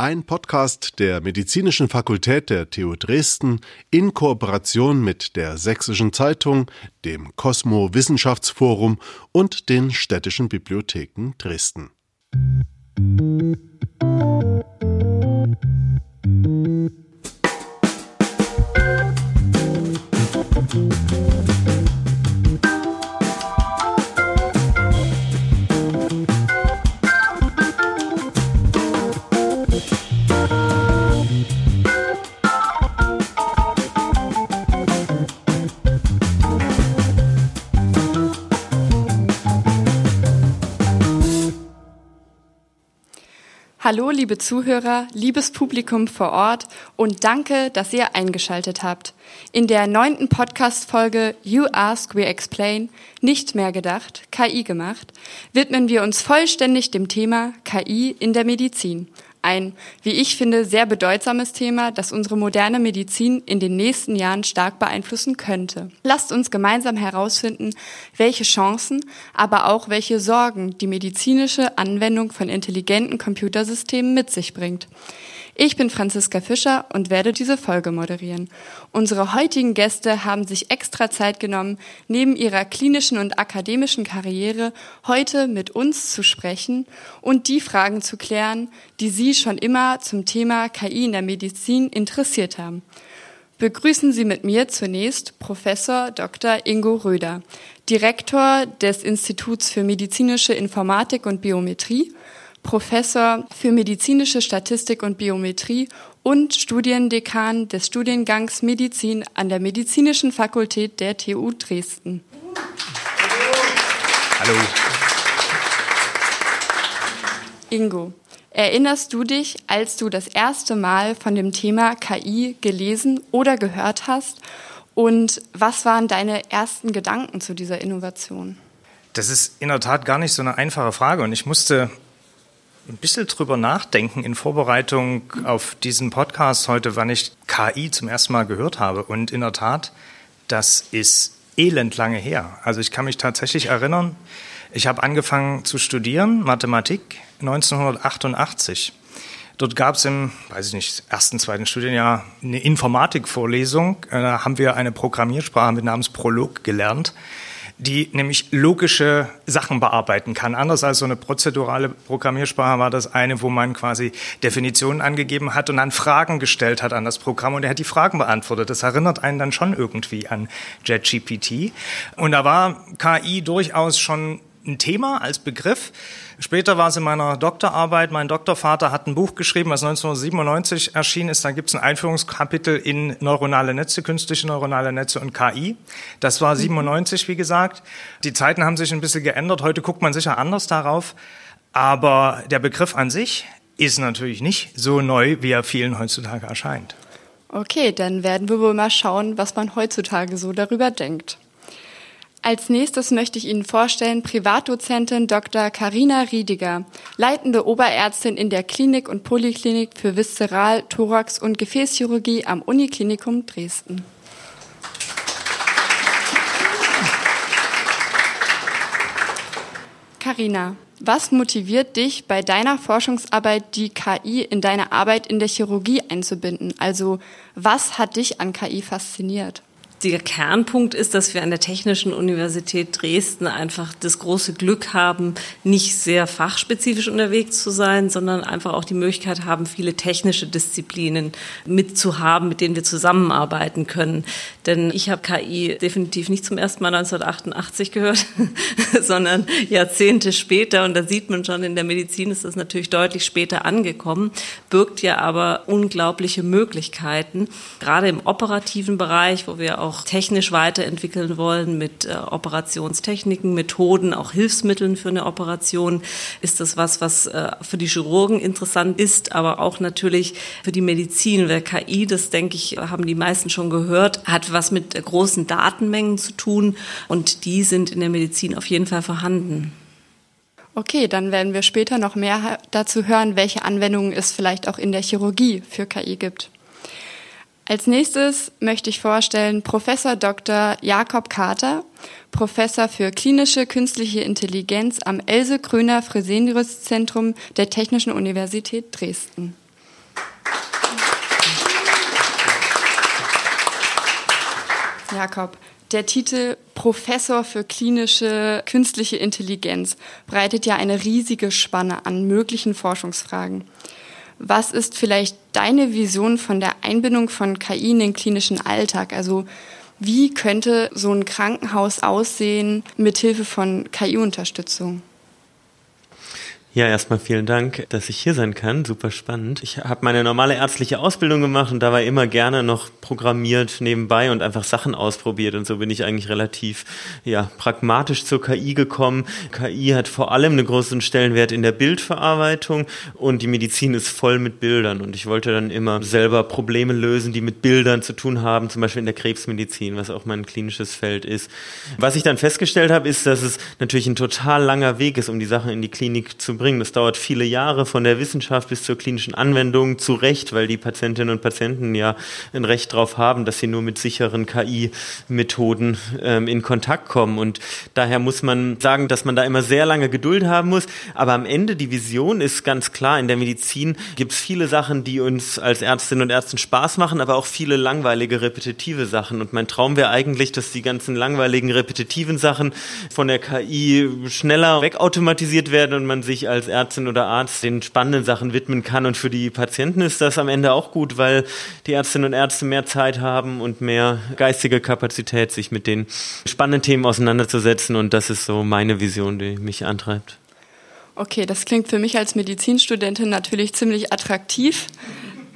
Ein Podcast der Medizinischen Fakultät der TU Dresden in Kooperation mit der Sächsischen Zeitung, dem Cosmo Wissenschaftsforum und den städtischen Bibliotheken Dresden. Hallo, liebe Zuhörer, liebes Publikum vor Ort und danke, dass ihr eingeschaltet habt. In der neunten Podcast-Folge You Ask, We Explain, nicht mehr gedacht, KI gemacht, widmen wir uns vollständig dem Thema KI in der Medizin ein, wie ich finde, sehr bedeutsames Thema, das unsere moderne Medizin in den nächsten Jahren stark beeinflussen könnte. Lasst uns gemeinsam herausfinden, welche Chancen, aber auch welche Sorgen die medizinische Anwendung von intelligenten Computersystemen mit sich bringt. Ich bin Franziska Fischer und werde diese Folge moderieren. Unsere heutigen Gäste haben sich extra Zeit genommen, neben ihrer klinischen und akademischen Karriere heute mit uns zu sprechen und die Fragen zu klären, die Sie schon immer zum Thema KI in der Medizin interessiert haben. Begrüßen Sie mit mir zunächst Professor Dr. Ingo Röder, Direktor des Instituts für medizinische Informatik und Biometrie Professor für medizinische Statistik und Biometrie und Studiendekan des Studiengangs Medizin an der Medizinischen Fakultät der TU Dresden. Hallo. Ingo, erinnerst du dich, als du das erste Mal von dem Thema KI gelesen oder gehört hast? Und was waren deine ersten Gedanken zu dieser Innovation? Das ist in der Tat gar nicht so eine einfache Frage. Und ich musste ein bisschen drüber nachdenken in Vorbereitung auf diesen Podcast heute, wann ich KI zum ersten Mal gehört habe. Und in der Tat, das ist elend lange her. Also ich kann mich tatsächlich erinnern, ich habe angefangen zu studieren, Mathematik, 1988. Dort gab es im, weiß ich nicht, ersten, zweiten Studienjahr eine Informatikvorlesung. Äh, da haben wir eine Programmiersprache mit Namens Prolog gelernt die nämlich logische Sachen bearbeiten kann. Anders als so eine prozedurale Programmiersprache war das eine, wo man quasi Definitionen angegeben hat und dann Fragen gestellt hat an das Programm und er hat die Fragen beantwortet. Das erinnert einen dann schon irgendwie an JetGPT. Und da war KI durchaus schon ein Thema als Begriff. Später war es in meiner Doktorarbeit. Mein Doktorvater hat ein Buch geschrieben, was 1997 erschienen ist. Da gibt es ein Einführungskapitel in neuronale Netze, künstliche neuronale Netze und KI. Das war 97, wie gesagt. Die Zeiten haben sich ein bisschen geändert. Heute guckt man sicher anders darauf. Aber der Begriff an sich ist natürlich nicht so neu, wie er vielen heutzutage erscheint. Okay, dann werden wir wohl mal schauen, was man heutzutage so darüber denkt. Als nächstes möchte ich Ihnen vorstellen Privatdozentin Dr. Karina Riediger, leitende Oberärztin in der Klinik und Poliklinik für Viszeral-, Thorax- und Gefäßchirurgie am Uniklinikum Dresden. Karina, was motiviert dich bei deiner Forschungsarbeit, die KI in deine Arbeit in der Chirurgie einzubinden? Also, was hat dich an KI fasziniert? Der Kernpunkt ist, dass wir an der Technischen Universität Dresden einfach das große Glück haben, nicht sehr fachspezifisch unterwegs zu sein, sondern einfach auch die Möglichkeit haben, viele technische Disziplinen mitzuhaben, mit denen wir zusammenarbeiten können. Denn ich habe KI definitiv nicht zum ersten Mal 1988 gehört, sondern Jahrzehnte später. Und da sieht man schon, in der Medizin ist das natürlich deutlich später angekommen, birgt ja aber unglaubliche Möglichkeiten, gerade im operativen Bereich, wo wir auch auch technisch weiterentwickeln wollen mit äh, Operationstechniken, Methoden, auch Hilfsmitteln für eine Operation, ist das was, was äh, für die Chirurgen interessant ist, aber auch natürlich für die Medizin. Weil KI, das denke ich, haben die meisten schon gehört, hat was mit äh, großen Datenmengen zu tun und die sind in der Medizin auf jeden Fall vorhanden. Okay, dann werden wir später noch mehr dazu hören, welche Anwendungen es vielleicht auch in der Chirurgie für KI gibt. Als nächstes möchte ich vorstellen Professor Dr. Jakob Carter, Professor für klinische künstliche Intelligenz am Else Kröner Fresenius Zentrum der Technischen Universität Dresden. Jakob, der Titel Professor für klinische künstliche Intelligenz breitet ja eine riesige Spanne an möglichen Forschungsfragen. Was ist vielleicht deine Vision von der Einbindung von KI in den klinischen Alltag? Also wie könnte so ein Krankenhaus aussehen mit Hilfe von KI-Unterstützung? Ja, erstmal vielen Dank, dass ich hier sein kann. Super spannend. Ich habe meine normale ärztliche Ausbildung gemacht und dabei immer gerne noch programmiert nebenbei und einfach Sachen ausprobiert. Und so bin ich eigentlich relativ ja, pragmatisch zur KI gekommen. KI hat vor allem einen großen Stellenwert in der Bildverarbeitung und die Medizin ist voll mit Bildern. Und ich wollte dann immer selber Probleme lösen, die mit Bildern zu tun haben, zum Beispiel in der Krebsmedizin, was auch mein klinisches Feld ist. Was ich dann festgestellt habe, ist, dass es natürlich ein total langer Weg ist, um die Sachen in die Klinik zu bringen bringen. Das dauert viele Jahre von der Wissenschaft bis zur klinischen Anwendung zu Recht, weil die Patientinnen und Patienten ja ein Recht darauf haben, dass sie nur mit sicheren KI-Methoden ähm, in Kontakt kommen. Und daher muss man sagen, dass man da immer sehr lange Geduld haben muss. Aber am Ende die Vision ist ganz klar, in der Medizin gibt es viele Sachen, die uns als Ärztinnen und Ärzten Spaß machen, aber auch viele langweilige, repetitive Sachen. Und mein Traum wäre eigentlich, dass die ganzen langweiligen, repetitiven Sachen von der KI schneller wegautomatisiert werden und man sich als Ärztin oder Arzt den spannenden Sachen widmen kann. Und für die Patienten ist das am Ende auch gut, weil die Ärztinnen und Ärzte mehr Zeit haben und mehr geistige Kapazität, sich mit den spannenden Themen auseinanderzusetzen. Und das ist so meine Vision, die mich antreibt. Okay, das klingt für mich als Medizinstudentin natürlich ziemlich attraktiv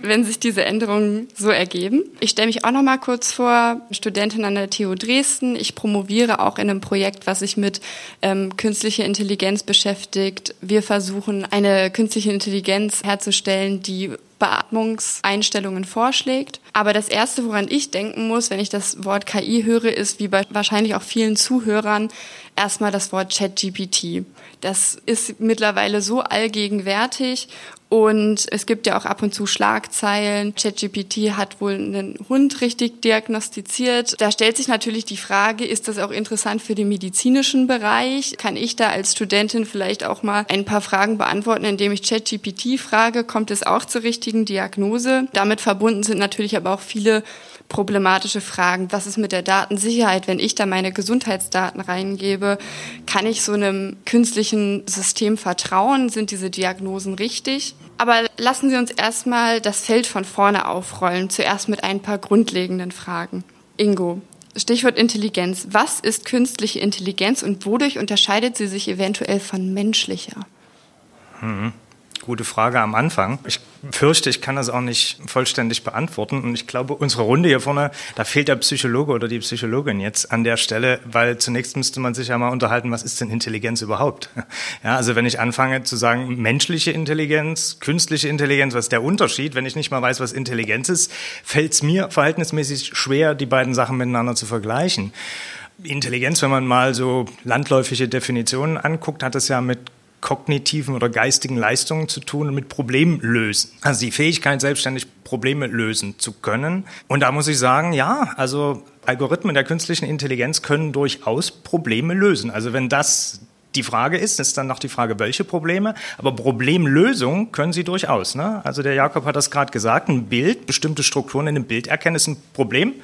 wenn sich diese Änderungen so ergeben. Ich stelle mich auch noch mal kurz vor, Studentin an der TU Dresden. Ich promoviere auch in einem Projekt, was sich mit ähm, künstlicher Intelligenz beschäftigt. Wir versuchen, eine künstliche Intelligenz herzustellen, die Beatmungseinstellungen vorschlägt. Aber das Erste, woran ich denken muss, wenn ich das Wort KI höre, ist wie bei wahrscheinlich auch vielen Zuhörern erstmal das Wort ChatGPT. Das ist mittlerweile so allgegenwärtig und es gibt ja auch ab und zu Schlagzeilen. ChatGPT hat wohl einen Hund richtig diagnostiziert. Da stellt sich natürlich die Frage, ist das auch interessant für den medizinischen Bereich? Kann ich da als Studentin vielleicht auch mal ein paar Fragen beantworten, indem ich ChatGPT frage, kommt es auch zur richtigen Diagnose? Damit verbunden sind natürlich aber auch viele problematische Fragen. Was ist mit der Datensicherheit, wenn ich da meine Gesundheitsdaten reingebe? Kann ich so einem künstlichen System vertrauen? Sind diese Diagnosen richtig? Aber lassen Sie uns erstmal das Feld von vorne aufrollen, zuerst mit ein paar grundlegenden Fragen. Ingo, Stichwort Intelligenz. Was ist künstliche Intelligenz und wodurch unterscheidet sie sich eventuell von menschlicher? Mhm. Gute Frage am Anfang. Ich fürchte, ich kann das auch nicht vollständig beantworten. Und ich glaube, unsere Runde hier vorne, da fehlt der Psychologe oder die Psychologin jetzt an der Stelle, weil zunächst müsste man sich ja mal unterhalten, was ist denn Intelligenz überhaupt? Ja, also wenn ich anfange zu sagen, menschliche Intelligenz, künstliche Intelligenz, was ist der Unterschied? Wenn ich nicht mal weiß, was Intelligenz ist, fällt es mir verhältnismäßig schwer, die beiden Sachen miteinander zu vergleichen. Intelligenz, wenn man mal so landläufige Definitionen anguckt, hat es ja mit kognitiven oder geistigen Leistungen zu tun und mit Problemlösen. Also die Fähigkeit, selbstständig Probleme lösen zu können. Und da muss ich sagen, ja, also Algorithmen der künstlichen Intelligenz können durchaus Probleme lösen. Also wenn das die Frage ist, ist dann noch die Frage, welche Probleme, aber Problemlösung können sie durchaus. Ne? Also der Jakob hat das gerade gesagt, ein Bild, bestimmte Strukturen in einem Bild erkennen, ist ein Problem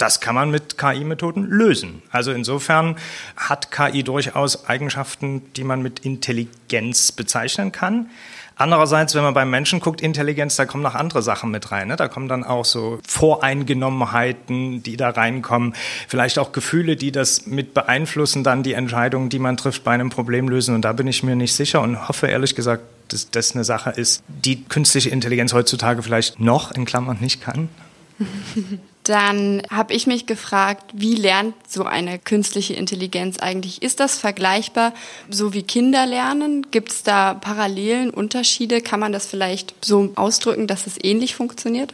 das kann man mit KI-Methoden lösen. Also insofern hat KI durchaus Eigenschaften, die man mit Intelligenz bezeichnen kann. Andererseits, wenn man beim Menschen guckt, Intelligenz, da kommen noch andere Sachen mit rein. Ne? Da kommen dann auch so Voreingenommenheiten, die da reinkommen. Vielleicht auch Gefühle, die das mit beeinflussen, dann die Entscheidungen, die man trifft bei einem Problem lösen. Und da bin ich mir nicht sicher und hoffe ehrlich gesagt, dass das eine Sache ist, die künstliche Intelligenz heutzutage vielleicht noch in Klammern nicht kann. Dann habe ich mich gefragt, wie lernt so eine künstliche Intelligenz eigentlich? Ist das vergleichbar so wie Kinder lernen? Gibt es da Parallelen, Unterschiede? Kann man das vielleicht so ausdrücken, dass es ähnlich funktioniert?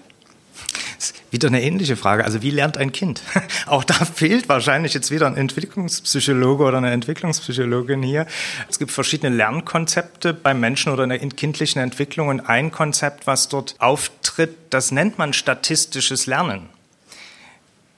Wieder eine ähnliche Frage. Also wie lernt ein Kind? Auch da fehlt wahrscheinlich jetzt wieder ein Entwicklungspsychologe oder eine Entwicklungspsychologin hier. Es gibt verschiedene Lernkonzepte beim Menschen oder in der kindlichen Entwicklung. Und ein Konzept, was dort auftritt, das nennt man statistisches Lernen.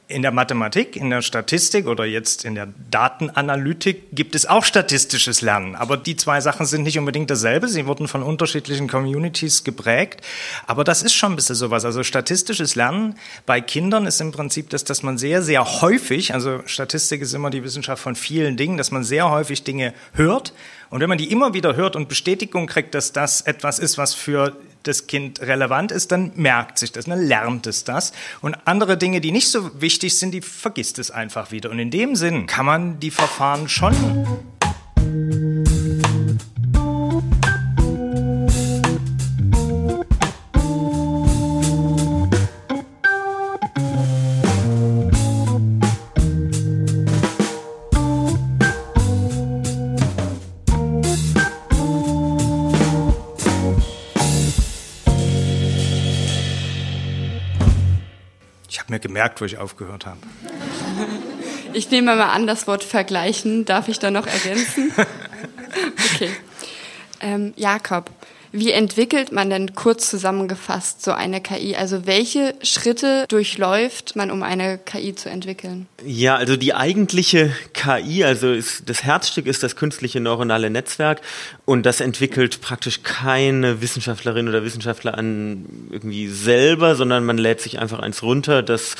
In der Mathematik, in der Statistik oder jetzt in der Datenanalytik gibt es auch statistisches Lernen. Aber die zwei Sachen sind nicht unbedingt dasselbe. Sie wurden von unterschiedlichen Communities geprägt. Aber das ist schon ein bisschen sowas. Also statistisches Lernen bei Kindern ist im Prinzip das, dass man sehr, sehr häufig, also Statistik ist immer die Wissenschaft von vielen Dingen, dass man sehr häufig Dinge hört. Und wenn man die immer wieder hört und Bestätigung kriegt, dass das etwas ist, was für das Kind relevant ist, dann merkt sich das, dann lernt es das. Und andere Dinge, die nicht so wichtig sind, die vergisst es einfach wieder. Und in dem Sinn kann man die Verfahren schon gemerkt, wo ich aufgehört habe. Ich nehme mal an, das Wort vergleichen darf ich da noch ergänzen. Okay. Ähm, Jakob, wie entwickelt man denn kurz zusammengefasst so eine KI? Also welche Schritte durchläuft man, um eine KI zu entwickeln? Ja, also die eigentliche KI, also ist, das Herzstück ist das künstliche neuronale Netzwerk und das entwickelt praktisch keine Wissenschaftlerin oder Wissenschaftler an irgendwie selber, sondern man lädt sich einfach eins runter, das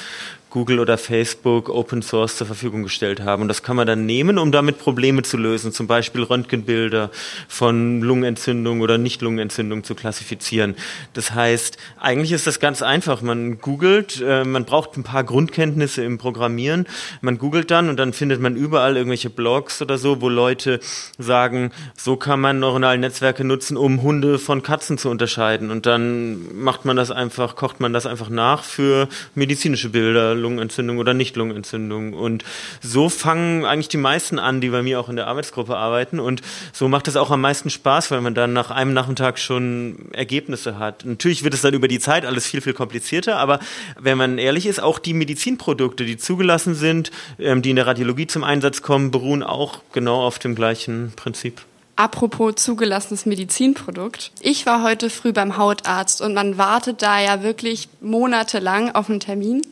Google oder Facebook Open Source zur Verfügung gestellt haben. Und das kann man dann nehmen, um damit Probleme zu lösen, zum Beispiel Röntgenbilder von Lungenentzündung oder Nicht-Lungenentzündung zu klassifizieren. Das heißt, eigentlich ist das ganz einfach. Man googelt, äh, man braucht ein paar Grundkenntnisse im Programmieren. Man googelt dann und dann findet man überall irgendwelche Blogs oder so, wo Leute sagen, so kann man neuronale Netzwerke nutzen, um Hunde von Katzen zu unterscheiden. Und dann macht man das einfach, kocht man das einfach nach für medizinische Bilder, Lungenentzündung oder Nicht-Lungenentzündung. Und so fangen eigentlich die meisten an, die bei mir auch in der Arbeitsgruppe arbeiten. Und so macht es auch am meisten Spaß, weil man dann nach einem Nachmittag schon Ergebnisse hat. Natürlich wird es dann über die Zeit alles viel, viel komplizierter, aber wenn man ehrlich ist, auch die Medizinprodukte, die zugelassen sind, ähm, die in der Radiologie zum Einsatz kommen, beruhen auch genau auf dem gleichen Prinzip. Apropos zugelassenes Medizinprodukt. Ich war heute früh beim Hautarzt und man wartet da ja wirklich monatelang auf einen Termin.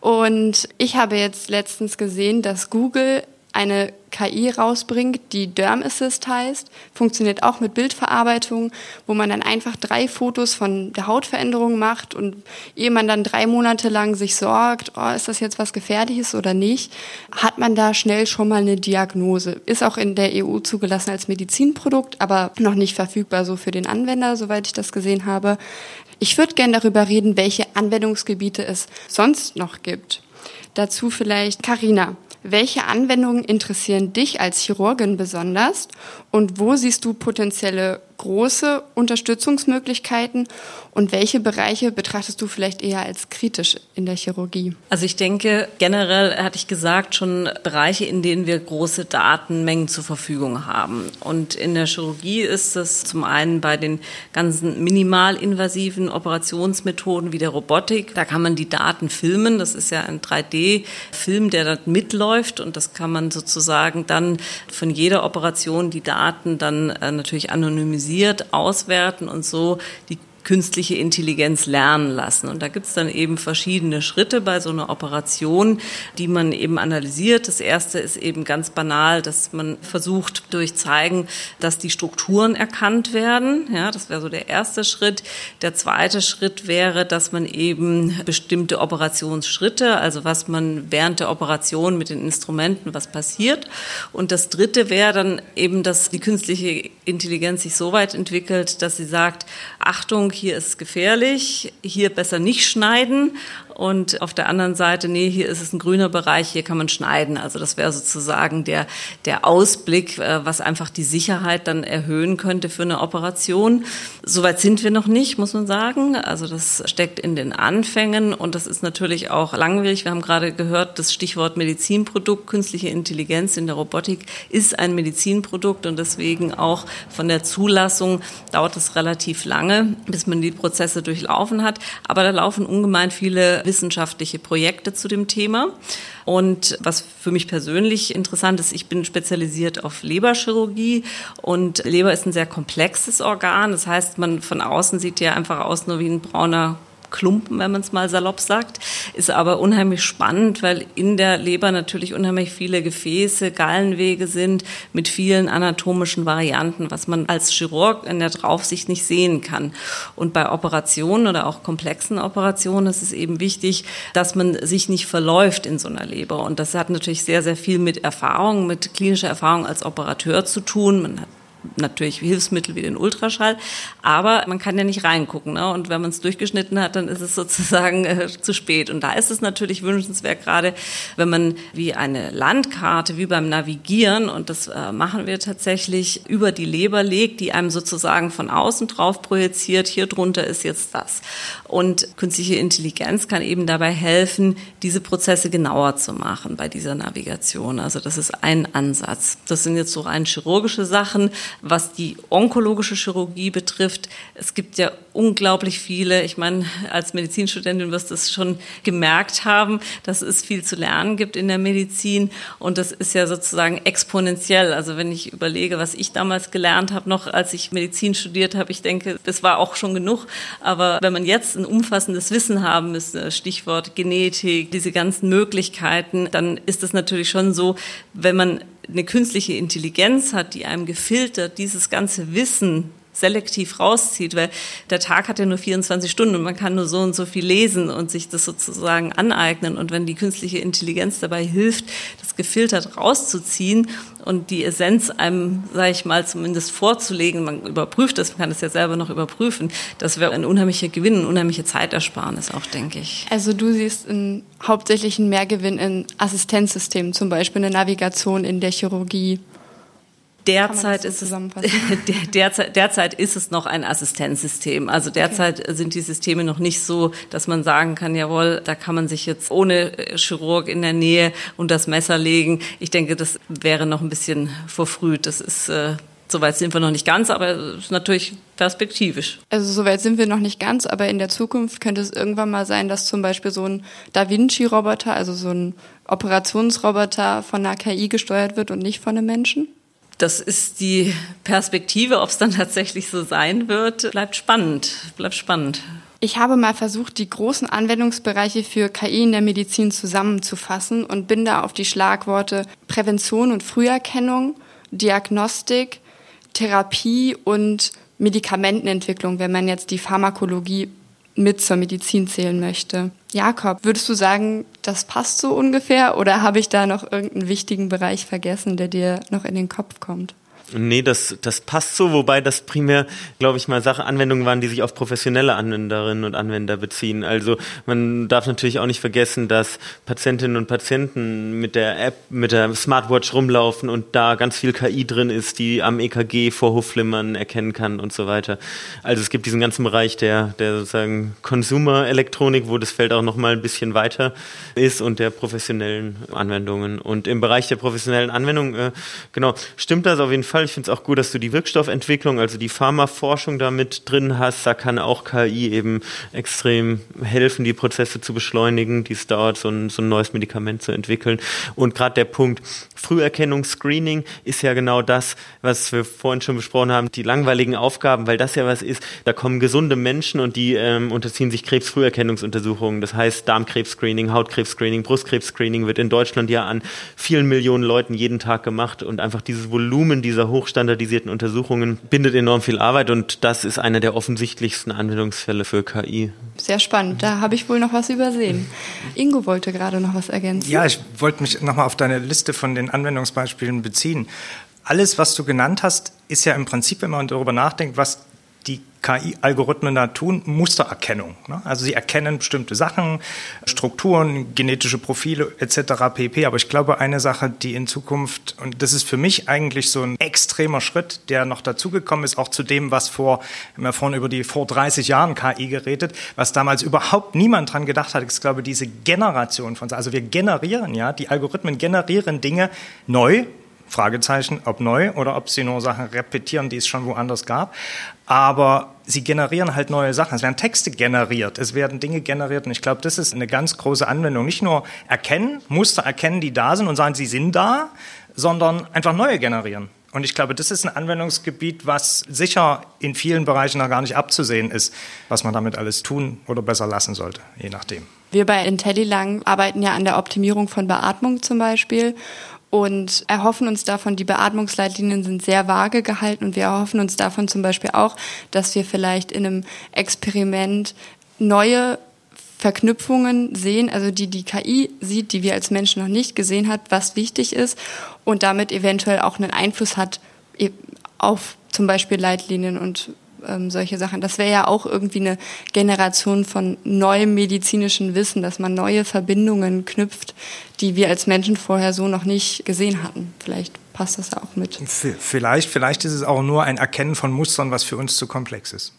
Und ich habe jetzt letztens gesehen, dass Google eine KI rausbringt, die Derm Assist heißt, funktioniert auch mit Bildverarbeitung, wo man dann einfach drei Fotos von der Hautveränderung macht und ehe man dann drei Monate lang sich sorgt, oh, ist das jetzt was Gefährliches oder nicht, hat man da schnell schon mal eine Diagnose. Ist auch in der EU zugelassen als Medizinprodukt, aber noch nicht verfügbar so für den Anwender, soweit ich das gesehen habe. Ich würde gerne darüber reden, welche Anwendungsgebiete es sonst noch gibt. Dazu vielleicht Karina. Welche Anwendungen interessieren dich als Chirurgin besonders und wo siehst du potenzielle große Unterstützungsmöglichkeiten und welche Bereiche betrachtest du vielleicht eher als kritisch in der Chirurgie? Also ich denke, generell hatte ich gesagt, schon Bereiche, in denen wir große Datenmengen zur Verfügung haben. Und in der Chirurgie ist es zum einen bei den ganzen minimalinvasiven Operationsmethoden wie der Robotik, da kann man die Daten filmen. Das ist ja ein 3D-Film, der dort mitläuft und das kann man sozusagen dann von jeder Operation die Daten dann äh, natürlich anonymisieren analysiert, auswerten und so die künstliche Intelligenz lernen lassen. Und da gibt es dann eben verschiedene Schritte bei so einer Operation, die man eben analysiert. Das erste ist eben ganz banal, dass man versucht durch Zeigen, dass die Strukturen erkannt werden. Ja, das wäre so der erste Schritt. Der zweite Schritt wäre, dass man eben bestimmte Operationsschritte, also was man während der Operation mit den Instrumenten, was passiert. Und das dritte wäre dann eben, dass die künstliche Intelligenz sich so weit entwickelt, dass sie sagt, Achtung, hier ist gefährlich, hier besser nicht schneiden und auf der anderen Seite, nee, hier ist es ein grüner Bereich, hier kann man schneiden. Also das wäre sozusagen der, der Ausblick, äh, was einfach die Sicherheit dann erhöhen könnte für eine Operation. Soweit sind wir noch nicht, muss man sagen. Also das steckt in den Anfängen und das ist natürlich auch langwierig. Wir haben gerade gehört, das Stichwort Medizinprodukt, künstliche Intelligenz in der Robotik ist ein Medizinprodukt und deswegen auch von der Zulassung dauert es relativ lange, bis man die Prozesse durchlaufen hat. Aber da laufen ungemein viele wissenschaftliche Projekte zu dem Thema. Und was für mich persönlich interessant ist, ich bin spezialisiert auf Leberchirurgie und Leber ist ein sehr komplexes Organ. Das heißt, man von außen sieht ja einfach aus nur wie ein brauner Klumpen, wenn man es mal salopp sagt. Ist aber unheimlich spannend, weil in der Leber natürlich unheimlich viele Gefäße, Gallenwege sind mit vielen anatomischen Varianten, was man als Chirurg in der Draufsicht nicht sehen kann. Und bei Operationen oder auch komplexen Operationen ist es eben wichtig, dass man sich nicht verläuft in so einer Leber. Und das hat natürlich sehr, sehr viel mit Erfahrung, mit klinischer Erfahrung als Operateur zu tun. Man hat natürlich Hilfsmittel wie den Ultraschall, aber man kann ja nicht reingucken. Ne? Und wenn man es durchgeschnitten hat, dann ist es sozusagen äh, zu spät. Und da ist es natürlich wünschenswert, gerade wenn man wie eine Landkarte, wie beim Navigieren, und das äh, machen wir tatsächlich, über die Leber legt, die einem sozusagen von außen drauf projiziert, hier drunter ist jetzt das. Und künstliche Intelligenz kann eben dabei helfen, diese Prozesse genauer zu machen bei dieser Navigation. Also das ist ein Ansatz. Das sind jetzt so rein chirurgische Sachen was die onkologische Chirurgie betrifft. Es gibt ja unglaublich viele, ich meine, als Medizinstudentin wirst du es schon gemerkt haben, dass es viel zu lernen gibt in der Medizin und das ist ja sozusagen exponentiell. Also wenn ich überlege, was ich damals gelernt habe, noch als ich Medizin studiert habe, ich denke, das war auch schon genug. Aber wenn man jetzt ein umfassendes Wissen haben müsste, Stichwort Genetik, diese ganzen Möglichkeiten, dann ist es natürlich schon so, wenn man eine künstliche Intelligenz hat, die einem gefiltert dieses ganze Wissen selektiv rauszieht, weil der Tag hat ja nur 24 Stunden und man kann nur so und so viel lesen und sich das sozusagen aneignen. Und wenn die künstliche Intelligenz dabei hilft, das gefiltert rauszuziehen und die Essenz einem, sage ich mal, zumindest vorzulegen, man überprüft das, man kann das ja selber noch überprüfen, das wäre ein unheimlicher Gewinn, eine unheimliche Zeitersparnis auch, denke ich. Also du siehst in, hauptsächlich einen Mehrgewinn in Assistenzsystemen, zum Beispiel eine Navigation in der Chirurgie. Derzeit so ist es derzeit, derzeit ist es noch ein Assistenzsystem. Also derzeit okay. sind die Systeme noch nicht so, dass man sagen kann, jawohl, da kann man sich jetzt ohne Chirurg in der Nähe und das Messer legen. Ich denke, das wäre noch ein bisschen verfrüht. Das ist äh, Soweit sind wir noch nicht ganz, aber es ist natürlich perspektivisch. Also soweit sind wir noch nicht ganz, aber in der Zukunft könnte es irgendwann mal sein, dass zum Beispiel so ein Da Vinci-Roboter, also so ein Operationsroboter von einer KI gesteuert wird und nicht von einem Menschen? Das ist die Perspektive, ob es dann tatsächlich so sein wird, bleibt spannend, bleibt spannend. Ich habe mal versucht, die großen Anwendungsbereiche für KI in der Medizin zusammenzufassen und bin da auf die Schlagworte Prävention und Früherkennung, Diagnostik, Therapie und Medikamentenentwicklung, wenn man jetzt die Pharmakologie mit zur Medizin zählen möchte. Jakob, würdest du sagen, das passt so ungefähr oder habe ich da noch irgendeinen wichtigen Bereich vergessen, der dir noch in den Kopf kommt? Nee, das, das passt so, wobei das primär, glaube ich mal, Sache Anwendungen waren, die sich auf professionelle Anwenderinnen und Anwender beziehen. Also man darf natürlich auch nicht vergessen, dass Patientinnen und Patienten mit der App, mit der Smartwatch rumlaufen und da ganz viel KI drin ist, die am EKG Vorhofflimmern erkennen kann und so weiter. Also es gibt diesen ganzen Bereich der, der sozusagen Consumer-Elektronik, wo das Feld auch nochmal ein bisschen weiter ist und der professionellen Anwendungen. Und im Bereich der professionellen Anwendungen, äh, genau, stimmt das auf jeden Fall Fall. Ich finde es auch gut, dass du die Wirkstoffentwicklung, also die Pharmaforschung da mit drin hast. Da kann auch KI eben extrem helfen, die Prozesse zu beschleunigen, die es dauert, so ein, so ein neues Medikament zu entwickeln. Und gerade der Punkt Früherkennung, Screening ist ja genau das, was wir vorhin schon besprochen haben, die langweiligen Aufgaben, weil das ja was ist, da kommen gesunde Menschen und die ähm, unterziehen sich Krebsfrüherkennungsuntersuchungen. Das heißt Darmkrebs-Screening, Hautkrebs-Screening, Brustkrebs-Screening wird in Deutschland ja an vielen Millionen Leuten jeden Tag gemacht und einfach dieses Volumen dieser hochstandardisierten Untersuchungen bindet enorm viel Arbeit und das ist einer der offensichtlichsten Anwendungsfälle für KI. Sehr spannend, da habe ich wohl noch was übersehen. Ingo wollte gerade noch was ergänzen. Ja, ich wollte mich nochmal auf deine Liste von den Anwendungsbeispielen beziehen. Alles, was du genannt hast, ist ja im Prinzip, wenn man darüber nachdenkt, was KI-Algorithmen da tun, Mustererkennung. Ne? Also sie erkennen bestimmte Sachen, Strukturen, genetische Profile etc. pp. Aber ich glaube, eine Sache, die in Zukunft, und das ist für mich eigentlich so ein extremer Schritt, der noch dazugekommen ist, auch zu dem, was vor, wir haben ja vorhin über die vor 30 Jahren KI geredet, was damals überhaupt niemand dran gedacht hat, ist, glaube ich, diese Generation von, also wir generieren ja, die Algorithmen generieren Dinge neu, Fragezeichen, ob neu oder ob sie nur Sachen repetieren, die es schon woanders gab. Aber sie generieren halt neue Sachen. Es werden Texte generiert, es werden Dinge generiert. Und ich glaube, das ist eine ganz große Anwendung. Nicht nur erkennen, Muster erkennen, die da sind und sagen, sie sind da, sondern einfach neue generieren. Und ich glaube, das ist ein Anwendungsgebiet, was sicher in vielen Bereichen noch gar nicht abzusehen ist, was man damit alles tun oder besser lassen sollte, je nachdem. Wir bei IntelliLang arbeiten ja an der Optimierung von Beatmung zum Beispiel und erhoffen uns davon, die Beatmungsleitlinien sind sehr vage gehalten und wir erhoffen uns davon zum Beispiel auch, dass wir vielleicht in einem Experiment neue Verknüpfungen sehen, also die die KI sieht, die wir als Menschen noch nicht gesehen hat, was wichtig ist und damit eventuell auch einen Einfluss hat e, auf zum Beispiel Leitlinien und ähm, solche Sachen. Das wäre ja auch irgendwie eine Generation von neuem medizinischen Wissen, dass man neue Verbindungen knüpft, die wir als Menschen vorher so noch nicht gesehen hatten. Vielleicht passt das auch mit. Vielleicht, vielleicht ist es auch nur ein Erkennen von Mustern, was für uns zu komplex ist.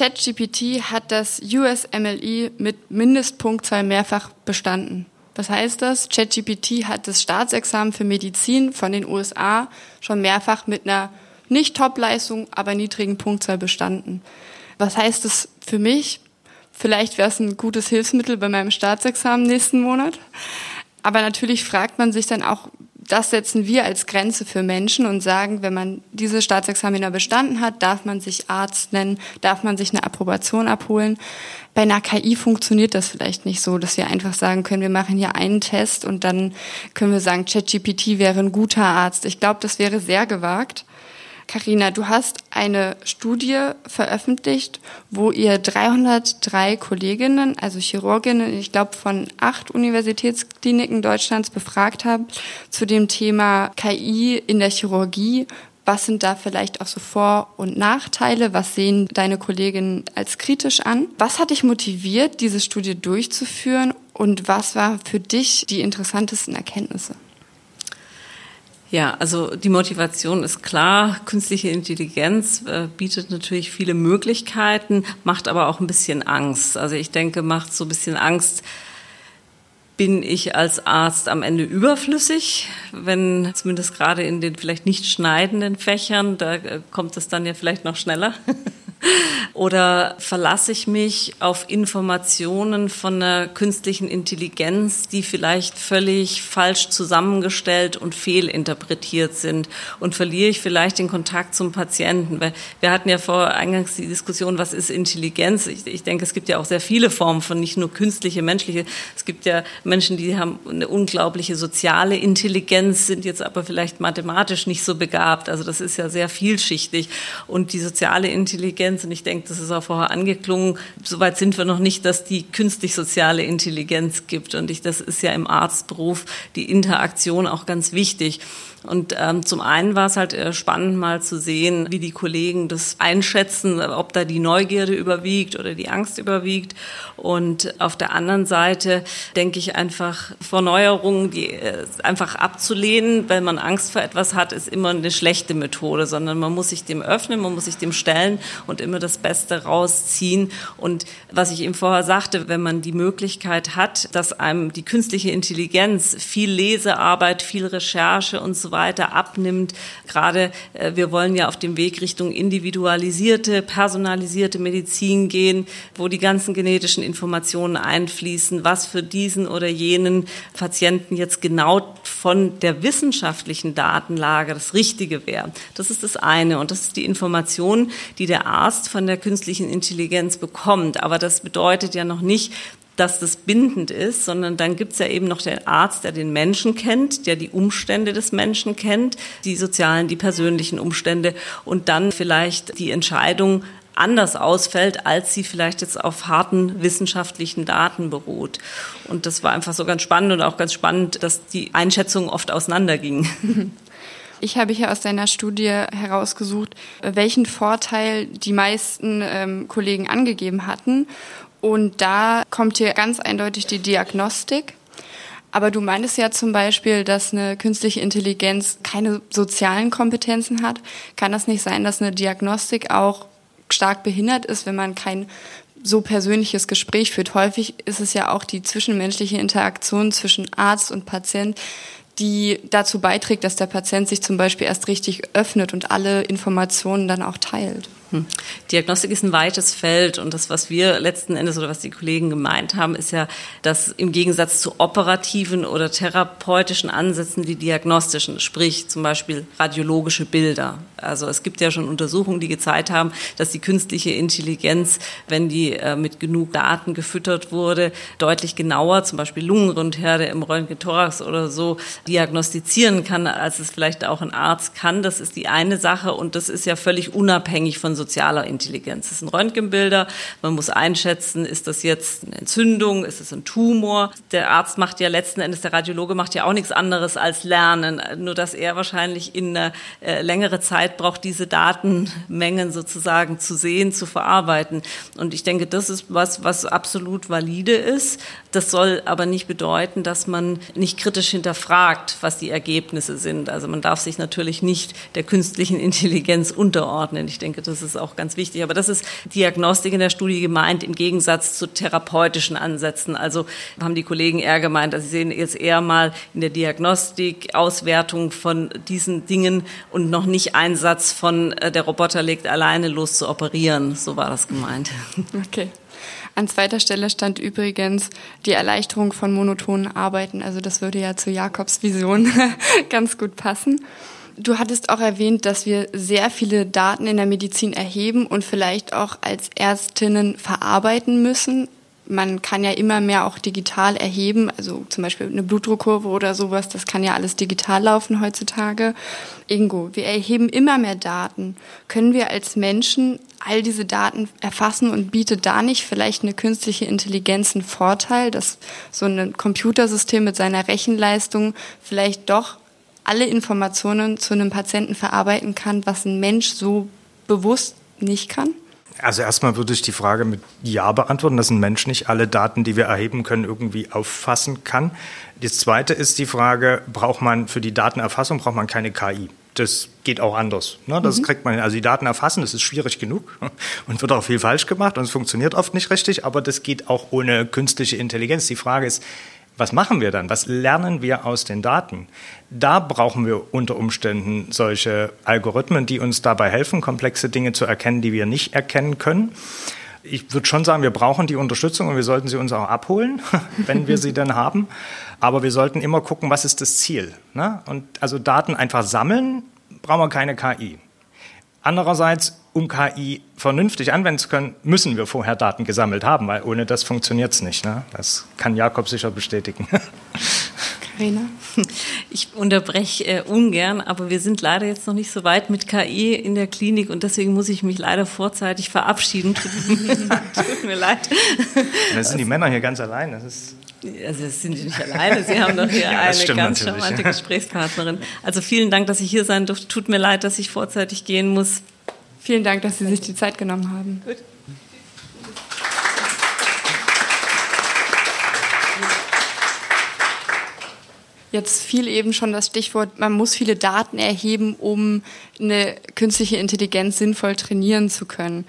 ChatGPT hat das USMLE mit Mindestpunktzahl mehrfach bestanden. Was heißt das? ChatGPT hat das Staatsexamen für Medizin von den USA schon mehrfach mit einer nicht Top-Leistung, aber niedrigen Punktzahl bestanden. Was heißt das für mich? Vielleicht wäre es ein gutes Hilfsmittel bei meinem Staatsexamen nächsten Monat. Aber natürlich fragt man sich dann auch, das setzen wir als Grenze für Menschen und sagen, wenn man diese Staatsexaminer bestanden hat, darf man sich Arzt nennen, darf man sich eine Approbation abholen. Bei einer KI funktioniert das vielleicht nicht so, dass wir einfach sagen können, wir machen hier einen Test und dann können wir sagen, ChatGPT wäre ein guter Arzt. Ich glaube, das wäre sehr gewagt. Karina, du hast eine Studie veröffentlicht, wo ihr 303 Kolleginnen, also Chirurginnen, ich glaube von acht Universitätskliniken Deutschlands befragt habt zu dem Thema KI in der Chirurgie. Was sind da vielleicht auch so Vor- und Nachteile? Was sehen deine Kolleginnen als kritisch an? Was hat dich motiviert, diese Studie durchzuführen? Und was war für dich die interessantesten Erkenntnisse? Ja, also die Motivation ist klar. Künstliche Intelligenz äh, bietet natürlich viele Möglichkeiten, macht aber auch ein bisschen Angst. Also ich denke, macht so ein bisschen Angst, bin ich als Arzt am Ende überflüssig, wenn zumindest gerade in den vielleicht nicht schneidenden Fächern, da äh, kommt es dann ja vielleicht noch schneller. Oder verlasse ich mich auf Informationen von einer künstlichen Intelligenz, die vielleicht völlig falsch zusammengestellt und fehlinterpretiert sind? Und verliere ich vielleicht den Kontakt zum Patienten? Weil wir hatten ja vor eingangs die Diskussion, was ist Intelligenz? Ich, ich denke, es gibt ja auch sehr viele Formen von nicht nur künstliche, menschliche. Es gibt ja Menschen, die haben eine unglaubliche soziale Intelligenz, sind jetzt aber vielleicht mathematisch nicht so begabt. Also das ist ja sehr vielschichtig. Und die soziale Intelligenz, und ich denke, das ist auch vorher angeklungen, soweit sind wir noch nicht, dass die künstlich-soziale Intelligenz gibt. Und ich, das ist ja im Arztberuf die Interaktion auch ganz wichtig. Und ähm, zum einen war es halt äh, spannend mal zu sehen, wie die Kollegen das einschätzen, ob da die Neugierde überwiegt oder die Angst überwiegt. Und auf der anderen Seite denke ich einfach, vor Neuerungen, die äh, einfach abzulehnen, weil man Angst vor etwas hat, ist immer eine schlechte Methode, sondern man muss sich dem öffnen, man muss sich dem stellen und immer das Beste rausziehen. Und was ich eben vorher sagte, wenn man die Möglichkeit hat, dass einem die künstliche Intelligenz viel Lesearbeit, viel Recherche und so weiter abnimmt. Gerade äh, wir wollen ja auf dem Weg Richtung individualisierte, personalisierte Medizin gehen, wo die ganzen genetischen Informationen einfließen, was für diesen oder jenen Patienten jetzt genau von der wissenschaftlichen Datenlage das Richtige wäre. Das ist das eine. Und das ist die Information, die der Arzt von der künstlichen Intelligenz bekommt. Aber das bedeutet ja noch nicht, dass das bindend ist, sondern dann gibt es ja eben noch den Arzt, der den Menschen kennt, der die Umstände des Menschen kennt, die sozialen, die persönlichen Umstände und dann vielleicht die Entscheidung anders ausfällt, als sie vielleicht jetzt auf harten wissenschaftlichen Daten beruht. Und das war einfach so ganz spannend und auch ganz spannend, dass die Einschätzungen oft auseinandergingen. Ich habe hier aus deiner Studie herausgesucht, welchen Vorteil die meisten ähm, Kollegen angegeben hatten. Und da kommt hier ganz eindeutig die Diagnostik. Aber du meintest ja zum Beispiel, dass eine künstliche Intelligenz keine sozialen Kompetenzen hat. Kann das nicht sein, dass eine Diagnostik auch stark behindert ist, wenn man kein so persönliches Gespräch führt. Häufig ist es ja auch die zwischenmenschliche Interaktion zwischen Arzt und Patient, die dazu beiträgt, dass der Patient sich zum Beispiel erst richtig öffnet und alle Informationen dann auch teilt. Hm. Diagnostik ist ein weites Feld und das, was wir letzten Endes oder was die Kollegen gemeint haben, ist ja, dass im Gegensatz zu operativen oder therapeutischen Ansätzen die diagnostischen, sprich zum Beispiel radiologische Bilder. Also es gibt ja schon Untersuchungen, die gezeigt haben, dass die künstliche Intelligenz, wenn die äh, mit genug Daten gefüttert wurde, deutlich genauer, zum Beispiel Lungenrundherde im Röntgen-Thorax oder so, diagnostizieren kann, als es vielleicht auch ein Arzt kann. Das ist die eine Sache und das ist ja völlig unabhängig von sozialer Intelligenz. Das sind Röntgenbilder. Man muss einschätzen, ist das jetzt eine Entzündung, ist es ein Tumor? Der Arzt macht ja letzten Endes, der Radiologe macht ja auch nichts anderes als lernen. Nur, dass er wahrscheinlich in eine äh, längere Zeit braucht, diese Datenmengen sozusagen zu sehen, zu verarbeiten. Und ich denke, das ist was, was absolut valide ist. Das soll aber nicht bedeuten, dass man nicht kritisch hinterfragt, was die Ergebnisse sind. Also man darf sich natürlich nicht der künstlichen Intelligenz unterordnen. Ich denke, das ist auch ganz wichtig. Aber das ist Diagnostik in der Studie gemeint im Gegensatz zu therapeutischen Ansätzen. Also haben die Kollegen eher gemeint, dass sie sehen jetzt eher mal in der Diagnostik Auswertung von diesen Dingen und noch nicht Einsatz von äh, der Roboter legt alleine los zu operieren. So war das gemeint. Okay. An zweiter Stelle stand übrigens die Erleichterung von monotonen Arbeiten. Also das würde ja zu Jakobs Vision ganz gut passen. Du hattest auch erwähnt, dass wir sehr viele Daten in der Medizin erheben und vielleicht auch als Ärztinnen verarbeiten müssen. Man kann ja immer mehr auch digital erheben, also zum Beispiel eine Blutdruckkurve oder sowas, das kann ja alles digital laufen heutzutage. Ingo, wir erheben immer mehr Daten. Können wir als Menschen all diese Daten erfassen und bietet da nicht vielleicht eine künstliche Intelligenz einen Vorteil, dass so ein Computersystem mit seiner Rechenleistung vielleicht doch alle Informationen zu einem Patienten verarbeiten kann, was ein Mensch so bewusst nicht kann? Also erstmal würde ich die Frage mit Ja beantworten, dass ein Mensch nicht alle Daten, die wir erheben können, irgendwie auffassen kann. Das zweite ist die Frage, braucht man für die Datenerfassung braucht man keine KI? Das geht auch anders. Ne? Das mhm. kriegt man, also die Daten erfassen, das ist schwierig genug und wird auch viel falsch gemacht und es funktioniert oft nicht richtig, aber das geht auch ohne künstliche Intelligenz. Die Frage ist, was machen wir dann? Was lernen wir aus den Daten? Da brauchen wir unter Umständen solche Algorithmen, die uns dabei helfen, komplexe Dinge zu erkennen, die wir nicht erkennen können. Ich würde schon sagen, wir brauchen die Unterstützung und wir sollten sie uns auch abholen, wenn wir sie dann haben. Aber wir sollten immer gucken, was ist das Ziel. Ne? Und also Daten einfach sammeln, brauchen wir keine KI. Andererseits um KI vernünftig anwenden zu können, müssen wir vorher Daten gesammelt haben, weil ohne das funktioniert es nicht. Ne? Das kann Jakob sicher bestätigen. Karina? Ich unterbreche äh, ungern, aber wir sind leider jetzt noch nicht so weit mit KI in der Klinik und deswegen muss ich mich leider vorzeitig verabschieden. Tut mir leid. Dann sind die Männer hier ganz allein. Das ist also das sind Sie nicht alleine, Sie haben doch hier ja, eine ganz charmante Gesprächspartnerin. Also vielen Dank, dass ich hier sein durfte. Tut mir leid, dass ich vorzeitig gehen muss. Vielen Dank, dass Sie sich die Zeit genommen haben. Gut. Jetzt fiel eben schon das Stichwort, man muss viele Daten erheben, um eine künstliche Intelligenz sinnvoll trainieren zu können.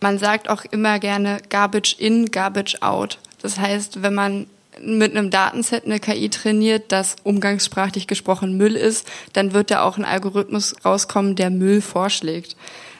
Man sagt auch immer gerne Garbage in, Garbage out. Das heißt, wenn man mit einem Datenset eine KI trainiert, das umgangssprachlich gesprochen Müll ist, dann wird da auch ein Algorithmus rauskommen, der Müll vorschlägt.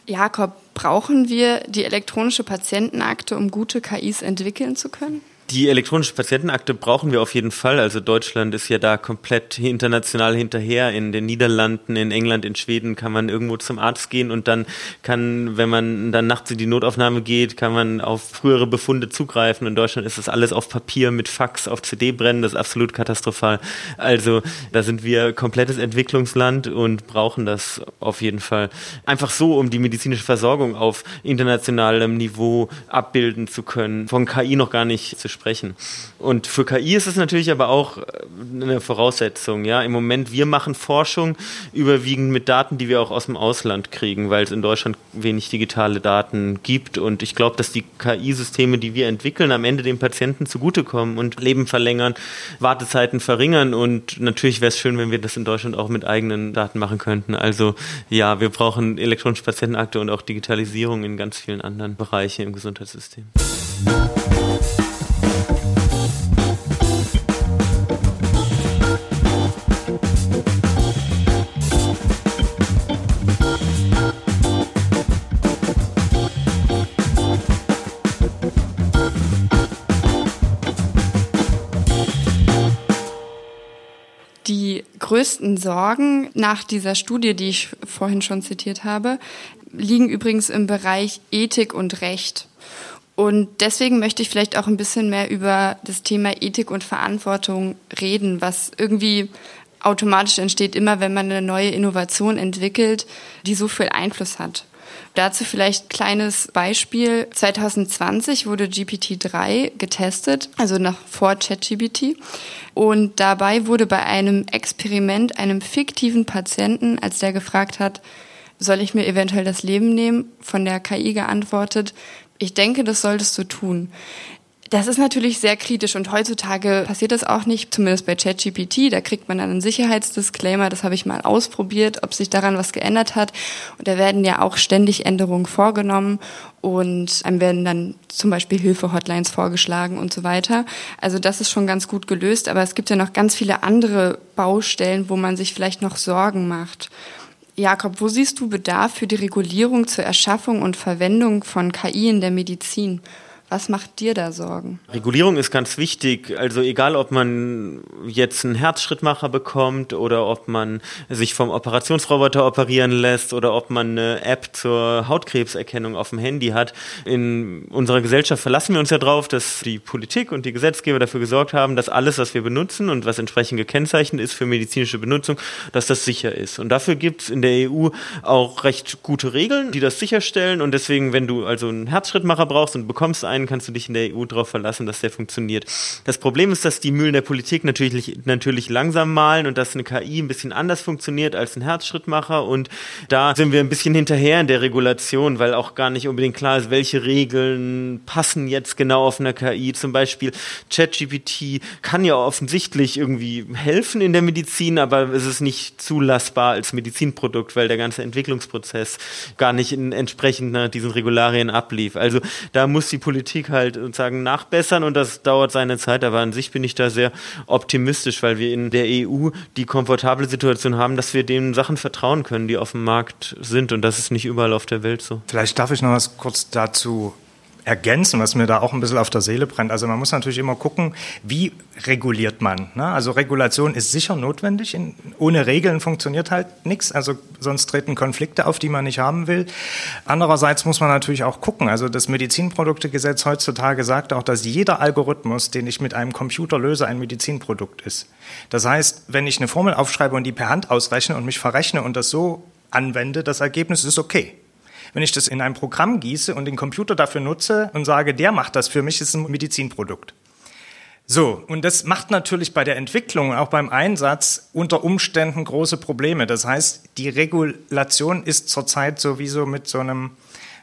Jakob, brauchen wir die elektronische Patientenakte, um gute KIs entwickeln zu können? Die elektronische Patientenakte brauchen wir auf jeden Fall. Also Deutschland ist ja da komplett international hinterher. In den Niederlanden, in England, in Schweden kann man irgendwo zum Arzt gehen und dann kann, wenn man dann nachts in die Notaufnahme geht, kann man auf frühere Befunde zugreifen. In Deutschland ist das alles auf Papier mit Fax, auf CD brennen. Das ist absolut katastrophal. Also da sind wir komplettes Entwicklungsland und brauchen das auf jeden Fall. Einfach so, um die medizinische Versorgung auf internationalem Niveau abbilden zu können. Von KI noch gar nicht zu sprechen sprechen. Und für KI ist es natürlich aber auch äh, eine Voraussetzung. Ja, im Moment wir machen Forschung überwiegend mit Daten, die wir auch aus dem Ausland kriegen, weil es in Deutschland wenig digitale Daten gibt. Und ich glaube, dass die KI-Systeme, die wir entwickeln, am Ende den Patienten zugutekommen und Leben verlängern, Wartezeiten verringern. Und natürlich wäre es schön, wenn wir das in Deutschland auch mit eigenen Daten machen könnten. Also ja, wir brauchen elektronische Patientenakte und auch Digitalisierung in ganz vielen anderen Bereichen im Gesundheitssystem. Größten Sorgen nach dieser Studie, die ich vorhin schon zitiert habe, liegen übrigens im Bereich Ethik und Recht. Und deswegen möchte ich vielleicht auch ein bisschen mehr über das Thema Ethik und Verantwortung reden, was irgendwie automatisch entsteht, immer wenn man eine neue Innovation entwickelt, die so viel Einfluss hat. Dazu vielleicht kleines Beispiel. 2020 wurde GPT-3 getestet, also nach vor ChatGPT. Und dabei wurde bei einem Experiment einem fiktiven Patienten, als der gefragt hat, soll ich mir eventuell das Leben nehmen, von der KI geantwortet, ich denke, das solltest du tun. Das ist natürlich sehr kritisch und heutzutage passiert das auch nicht, zumindest bei ChatGPT. Da kriegt man dann einen Sicherheitsdisclaimer, das habe ich mal ausprobiert, ob sich daran was geändert hat. Und da werden ja auch ständig Änderungen vorgenommen und einem werden dann zum Beispiel Hilfe-Hotlines vorgeschlagen und so weiter. Also das ist schon ganz gut gelöst, aber es gibt ja noch ganz viele andere Baustellen, wo man sich vielleicht noch Sorgen macht. Jakob, wo siehst du Bedarf für die Regulierung zur Erschaffung und Verwendung von KI in der Medizin? Was macht dir da Sorgen? Regulierung ist ganz wichtig. Also egal, ob man jetzt einen Herzschrittmacher bekommt oder ob man sich vom Operationsroboter operieren lässt oder ob man eine App zur Hautkrebserkennung auf dem Handy hat. In unserer Gesellschaft verlassen wir uns ja darauf, dass die Politik und die Gesetzgeber dafür gesorgt haben, dass alles, was wir benutzen und was entsprechend gekennzeichnet ist für medizinische Benutzung, dass das sicher ist. Und dafür gibt es in der EU auch recht gute Regeln, die das sicherstellen. Und deswegen, wenn du also einen Herzschrittmacher brauchst und bekommst einen, einen kannst du dich in der EU darauf verlassen, dass der funktioniert. Das Problem ist, dass die Mühlen der Politik natürlich, natürlich langsam malen und dass eine KI ein bisschen anders funktioniert als ein Herzschrittmacher und da sind wir ein bisschen hinterher in der Regulation, weil auch gar nicht unbedingt klar ist, welche Regeln passen jetzt genau auf einer KI. Zum Beispiel ChatGPT kann ja offensichtlich irgendwie helfen in der Medizin, aber es ist nicht zulassbar als Medizinprodukt, weil der ganze Entwicklungsprozess gar nicht entsprechend diesen Regularien ablief. Also da muss die Politik Politik halt sozusagen nachbessern und das dauert seine Zeit. Aber an sich bin ich da sehr optimistisch, weil wir in der EU die komfortable Situation haben, dass wir den Sachen vertrauen können, die auf dem Markt sind. Und das ist nicht überall auf der Welt so. Vielleicht darf ich noch was kurz dazu ergänzen, was mir da auch ein bisschen auf der Seele brennt. Also man muss natürlich immer gucken, wie reguliert man. Ne? Also Regulation ist sicher notwendig. In, ohne Regeln funktioniert halt nichts. Also sonst treten Konflikte auf, die man nicht haben will. Andererseits muss man natürlich auch gucken. Also das Medizinproduktegesetz heutzutage sagt auch, dass jeder Algorithmus, den ich mit einem Computer löse, ein Medizinprodukt ist. Das heißt, wenn ich eine Formel aufschreibe und die per Hand ausrechne und mich verrechne und das so anwende, das Ergebnis ist okay. Wenn ich das in ein Programm gieße und den Computer dafür nutze und sage, der macht das für mich, ist ein Medizinprodukt. So, und das macht natürlich bei der Entwicklung auch beim Einsatz unter Umständen große Probleme. Das heißt, die Regulation ist zurzeit sowieso mit so einem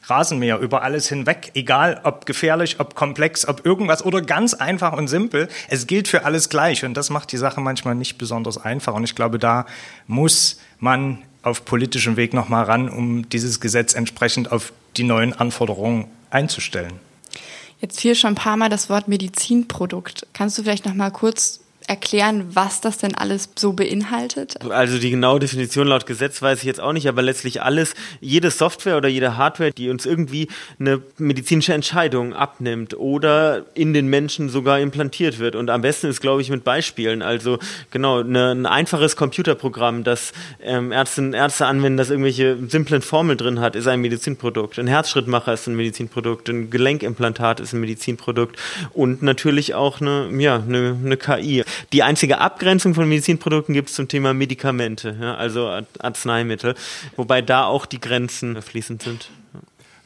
Rasenmäher über alles hinweg, egal ob gefährlich, ob komplex, ob irgendwas oder ganz einfach und simpel. Es gilt für alles gleich und das macht die Sache manchmal nicht besonders einfach. Und ich glaube, da muss man auf politischem Weg nochmal ran, um dieses Gesetz entsprechend auf die neuen Anforderungen einzustellen. Jetzt fiel schon ein paar Mal das Wort Medizinprodukt. Kannst du vielleicht noch mal kurz erklären, was das denn alles so beinhaltet? Also die genaue Definition laut Gesetz weiß ich jetzt auch nicht, aber letztlich alles, jede Software oder jede Hardware, die uns irgendwie eine medizinische Entscheidung abnimmt oder in den Menschen sogar implantiert wird. Und am besten ist, glaube ich, mit Beispielen. Also genau, eine, ein einfaches Computerprogramm, das ähm, Ärzte, Ärzte anwenden, das irgendwelche simplen Formeln drin hat, ist ein Medizinprodukt. Ein Herzschrittmacher ist ein Medizinprodukt, ein Gelenkimplantat ist ein Medizinprodukt und natürlich auch eine, ja, eine, eine KI. Die einzige Abgrenzung von Medizinprodukten gibt es zum Thema Medikamente, ja, also Arzneimittel, wobei da auch die Grenzen fließend sind.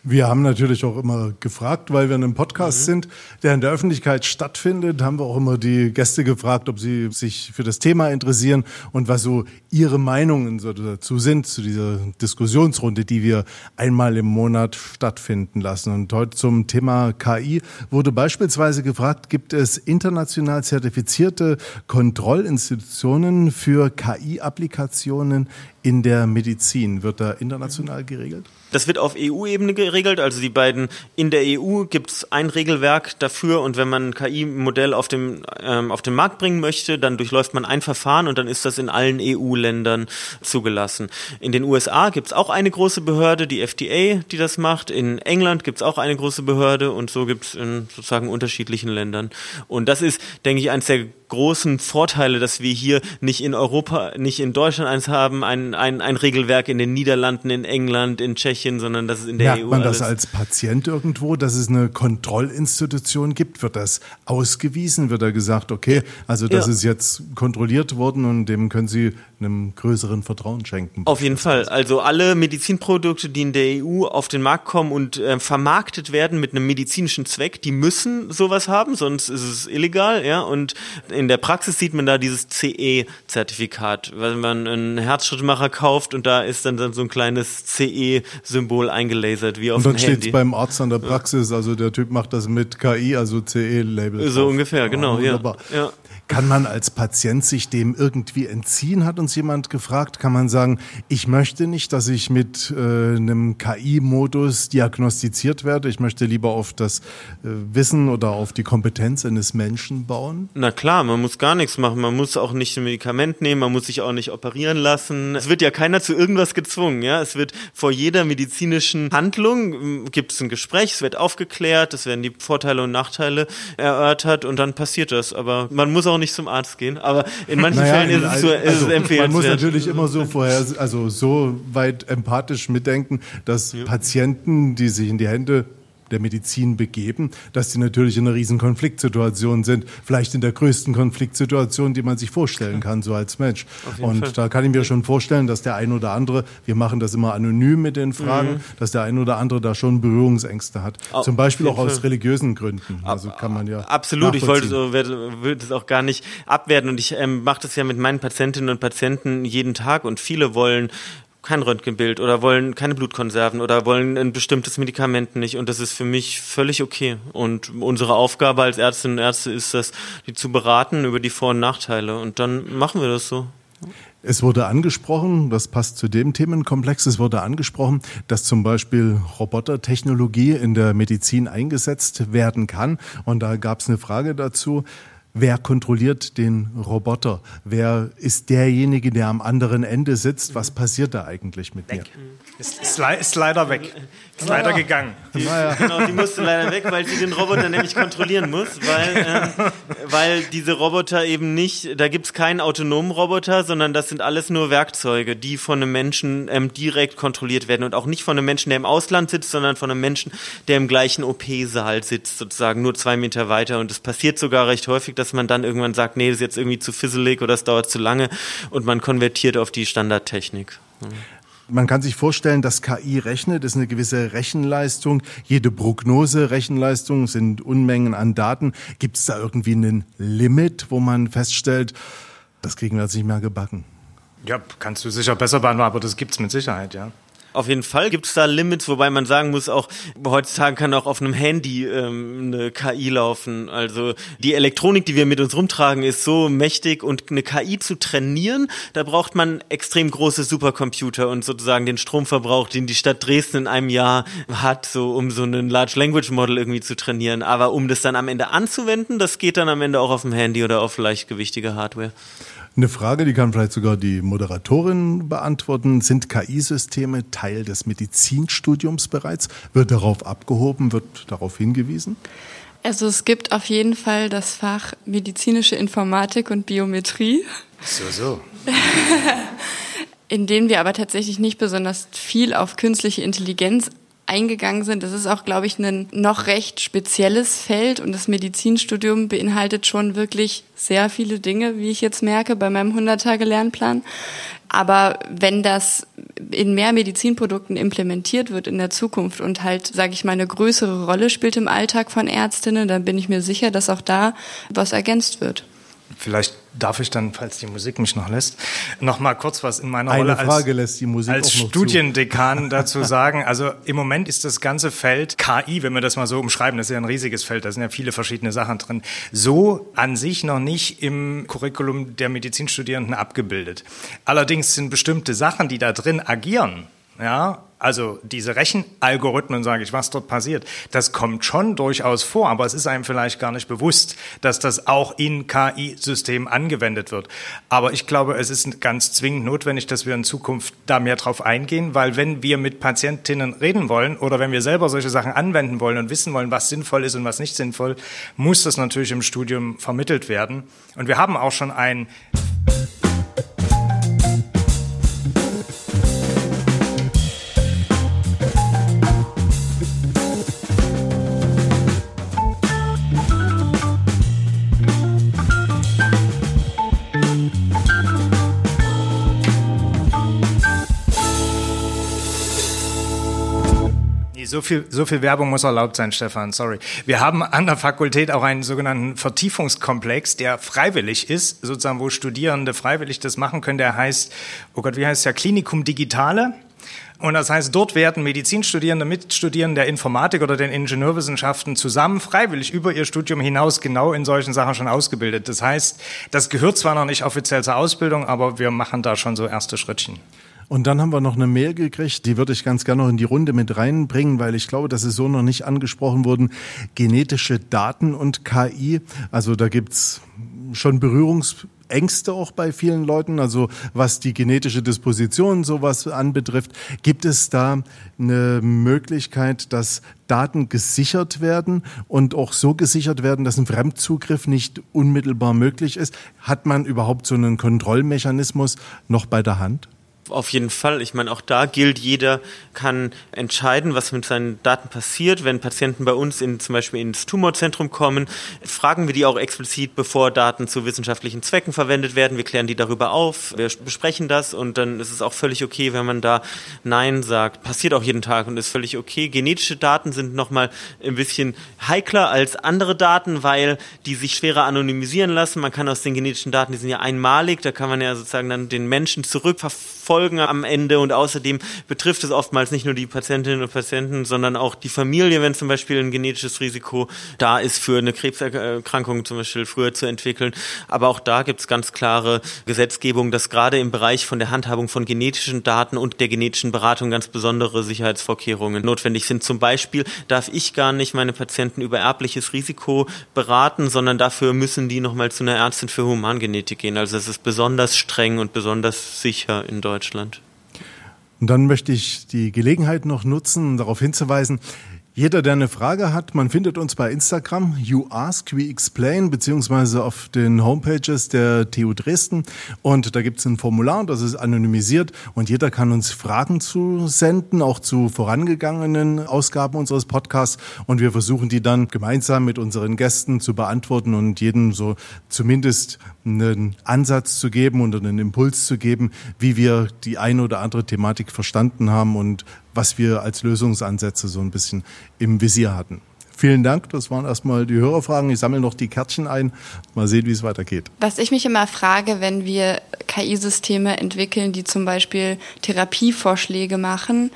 Wir haben natürlich auch immer gefragt, weil wir in einem Podcast mhm. sind, der in der Öffentlichkeit stattfindet, haben wir auch immer die Gäste gefragt, ob sie sich für das Thema interessieren und was so ihre Meinungen so dazu sind, zu dieser Diskussionsrunde, die wir einmal im Monat stattfinden lassen. Und heute zum Thema KI wurde beispielsweise gefragt, gibt es international zertifizierte Kontrollinstitutionen für KI-Applikationen in der Medizin? Wird da international geregelt? Das wird auf EU-Ebene geregelt. Also die beiden in der EU gibt es ein Regelwerk dafür und wenn man ein KI-Modell auf, dem, ähm, auf den Markt bringen möchte, dann durchläuft man ein Verfahren und dann ist das in allen EU-Ländern zugelassen. In den USA gibt es auch eine große Behörde, die FDA, die das macht. In England gibt es auch eine große Behörde und so gibt es in sozusagen unterschiedlichen Ländern. Und das ist, denke ich, eines der großen Vorteile, dass wir hier nicht in Europa, nicht in Deutschland eins haben, ein, ein, ein Regelwerk in den Niederlanden, in England, in Tschechien, sondern dass es in der Merkt EU man alles das als Patient irgendwo, dass es eine Kontrollinstitution gibt? Wird das ausgewiesen? Wird da gesagt, okay, also das Ja. ist jetzt kontrolliert worden und dem können Sie einem größeren Vertrauen schenken? Auf jeden Fall. Also alle Medizinprodukte, die in der EU auf den Markt kommen und äh, vermarktet werden mit einem medizinischen Zweck, die müssen sowas haben, sonst ist es illegal, ja. Und in der Praxis sieht man da dieses CE-Zertifikat, wenn man einen Herzschrittmacher kauft und da ist dann, dann so ein kleines CE-Symbol eingelasert, wie auf Und dem dann steht Handy. es beim Arzt an der Praxis, also der Typ macht das mit KI, also CE-Label. So ungefähr, genau, ja. wunderbar. Ja. Kann man als Patient sich dem irgendwie entziehen, hat uns jemand gefragt. Kann man sagen, ich möchte nicht, dass ich mit äh, einem KI-Modus diagnostiziert werde. Ich möchte lieber auf das äh, Wissen oder auf die Kompetenz eines Menschen bauen. Na klar, man muss gar nichts machen. Man muss auch nicht ein Medikament nehmen, man muss sich auch nicht operieren lassen. Es wird ja keiner zu irgendwas gezwungen, ja. Es wird vor jeder medizinischen Handlung gibt es ein Gespräch, es wird aufgeklärt, es werden die Vorteile und Nachteile erörtert und dann passiert das. Aber man muss auch nicht zum Arzt gehen. Aber in manchen Fällen ist es, so, ist also, es empfehlenswert. Man muss natürlich immer so vorher, also so weit empathisch mitdenken, dass Patienten, die sich in die Hände der Medizin begeben, dass die natürlich in einer riesen Konfliktsituation sind, vielleicht in der größten Konfliktsituation, die man sich vorstellen kann, so als Mensch. Und Fall. da kann ich mir schon vorstellen, dass der ein oder andere, wir machen das immer anonym mit den Fragen, dass der ein oder andere da schon Berührungsängste hat. Au- Zum Beispiel auch aus religiösen Gründen. Also kann man ja Absolut, ich wollte so, würde es auch gar nicht abwerten und ich ähm, mache das ja mit meinen Patientinnen und Patienten jeden Tag und viele wollen kein Röntgenbild oder wollen keine Blutkonserven oder wollen ein bestimmtes Medikament nicht und das ist für mich völlig okay und unsere Aufgabe als Ärztinnen und Ärzte ist das, die zu beraten über die Vor- und Nachteile und dann machen wir das so. Es wurde angesprochen, das passt zu dem Themenkomplex, es wurde angesprochen, dass zum Beispiel Robotertechnologie in der Medizin eingesetzt werden kann. Und da gab es eine Frage dazu. Wer kontrolliert den Roboter? Wer ist derjenige, der am anderen Ende sitzt? Was passiert da eigentlich mit mir? Ist, ist leider weg. Ist leider gegangen. Genau, die musste leider weg, weil sie den Roboter nämlich kontrollieren muss, weil, ähm, weil diese Roboter eben nicht, da gibt's keinen autonomen Roboter, sondern das sind alles nur Werkzeuge, die von einem Menschen ähm, direkt kontrolliert werden und auch nicht von einem Menschen, der im Ausland sitzt, sondern von einem Menschen, der im gleichen OP-Saal sitzt, sozusagen nur zwei Meter weiter. Und es passiert sogar recht häufig, dass man dann irgendwann sagt, nee, das ist jetzt irgendwie zu fisselig oder es dauert zu lange und man konvertiert auf die Standardtechnik. Man kann sich vorstellen, dass KI rechnet, ist eine gewisse Rechenleistung. Jede Prognose, Rechenleistung sind Unmengen an Daten. Gibt es da irgendwie ein Limit, wo man feststellt, das kriegen wir jetzt nicht mehr gebacken? Ja, kannst du sicher besser beantworten, aber das gibt's mit Sicherheit, ja. Auf jeden Fall gibt es da Limits, wobei man sagen muss, auch heutzutage kann auch auf einem Handy ähm, eine KI laufen. Also die Elektronik, die wir mit uns rumtragen, ist so mächtig und eine KI zu trainieren, da braucht man extrem große Supercomputer und sozusagen den Stromverbrauch, den die Stadt Dresden in einem Jahr hat, so um so einen Large Language Model irgendwie zu trainieren. Aber um das dann am Ende anzuwenden, das geht dann am Ende auch auf dem Handy oder auf leichtgewichtige Hardware. Eine Frage, die kann vielleicht sogar die Moderatorin beantworten. Sind KI-Systeme Teil des Medizinstudiums bereits? Wird darauf abgehoben? Wird darauf hingewiesen? Also es gibt auf jeden Fall das Fach medizinische Informatik und Biometrie, So, so. in denen wir aber tatsächlich nicht besonders viel auf künstliche Intelligenz eingegangen sind. Das ist auch, glaube ich, ein noch recht spezielles Feld und das Medizinstudium beinhaltet schon wirklich sehr viele Dinge, wie ich jetzt merke bei meinem 100-Tage-Lernplan. Aber wenn das in mehr Medizinprodukten implementiert wird in der Zukunft und halt, sage ich mal, eine größere Rolle spielt im Alltag von Ärztinnen, dann bin ich mir sicher, dass auch da was ergänzt wird. Vielleicht darf ich dann, falls die Musik mich noch lässt, noch mal kurz was in meiner Eine Rolle als, als. Studiendekan dazu sagen. Also im Moment ist das ganze Feld KI, wenn wir das mal so umschreiben, das ist ja ein riesiges Feld, da sind ja viele verschiedene Sachen drin, so an sich noch nicht im Curriculum der Medizinstudierenden abgebildet. Allerdings sind bestimmte Sachen, die da drin agieren, ja, also diese Rechenalgorithmen, sage ich, was dort passiert, das kommt schon durchaus vor, aber es ist einem vielleicht gar nicht bewusst, dass das auch in KI-Systemen angewendet wird. Aber ich glaube, es ist ganz zwingend notwendig, dass wir in Zukunft da mehr drauf eingehen, weil wenn wir mit Patientinnen reden wollen oder wenn wir selber solche Sachen anwenden wollen und wissen wollen, was sinnvoll ist und was nicht sinnvoll, muss das natürlich im Studium vermittelt werden. Und wir haben auch schon ein So viel, so viel Werbung muss erlaubt sein, Stefan, sorry. Wir haben an der Fakultät auch einen sogenannten Vertiefungskomplex, der freiwillig ist, sozusagen, wo Studierende freiwillig das machen können. Der heißt, oh Gott, wie heißt der? Klinikum Digitale. Und das heißt, dort werden Medizinstudierende mit Studierenden der Informatik oder den Ingenieurwissenschaften zusammen freiwillig über ihr Studium hinaus genau in solchen Sachen schon ausgebildet. Das heißt, das gehört zwar noch nicht offiziell zur Ausbildung, aber wir machen da schon so erste Schrittchen. Und dann haben wir noch eine Mail gekriegt, die würde ich ganz gerne noch in die Runde mit reinbringen, weil ich glaube, dass es so noch nicht angesprochen wurden. Genetische Daten und KI. Also da gibt's schon Berührungsängste auch bei vielen Leuten, also was die genetische Disposition sowas anbetrifft. Gibt es da eine Möglichkeit, dass Daten gesichert werden und auch so gesichert werden, dass ein Fremdzugriff nicht unmittelbar möglich ist? Hat man überhaupt so einen Kontrollmechanismus noch bei der Hand? Auf jeden Fall. Ich meine, auch da gilt, jeder kann entscheiden, was mit seinen Daten passiert. Wenn Patienten bei uns in, zum Beispiel ins Tumorzentrum kommen, fragen wir die auch explizit, bevor Daten zu wissenschaftlichen Zwecken verwendet werden. Wir klären die darüber auf, wir besprechen das und dann ist es auch völlig okay, wenn man da Nein sagt. Passiert auch jeden Tag und ist völlig okay. Genetische Daten sind nochmal ein bisschen heikler als andere Daten, weil die sich schwerer anonymisieren lassen. Man kann aus den genetischen Daten, die sind ja einmalig, da kann man ja sozusagen dann den Menschen zurückverfolgen Folgen am Ende und außerdem betrifft es oftmals nicht nur die Patientinnen und Patienten, sondern auch die Familie, wenn zum Beispiel ein genetisches Risiko da ist für eine Krebserkrankung zum Beispiel früher zu entwickeln. Aber auch da gibt es ganz klare Gesetzgebung, dass gerade im Bereich von der Handhabung von genetischen Daten und der genetischen Beratung ganz besondere Sicherheitsvorkehrungen notwendig sind. Zum Beispiel darf ich gar nicht meine Patienten über erbliches Risiko beraten, sondern dafür müssen die nochmal zu einer Ärztin für Humangenetik gehen. Also es ist besonders streng und besonders sicher in Deutschland. Deutschland. Und dann möchte ich die Gelegenheit noch nutzen, darauf hinzuweisen, jeder, der eine Frage hat, man findet uns bei Instagram, You Ask, We Explain, beziehungsweise auf den Homepages der TU Dresden. Und da gibt es ein Formular, das ist anonymisiert und jeder kann uns Fragen zu senden, auch zu vorangegangenen Ausgaben unseres Podcasts. Und wir versuchen die dann gemeinsam mit unseren Gästen zu beantworten und jedem so zumindest einen Ansatz zu geben und einen Impuls zu geben, wie wir die eine oder andere Thematik verstanden haben und was wir als Lösungsansätze so ein bisschen im Visier hatten. Vielen Dank, das waren erstmal die Hörerfragen. Ich sammle noch die Kärtchen ein. Mal sehen, wie es weitergeht. Was ich mich immer frage, wenn wir KI-Systeme entwickeln, die zum Beispiel Therapievorschläge machen,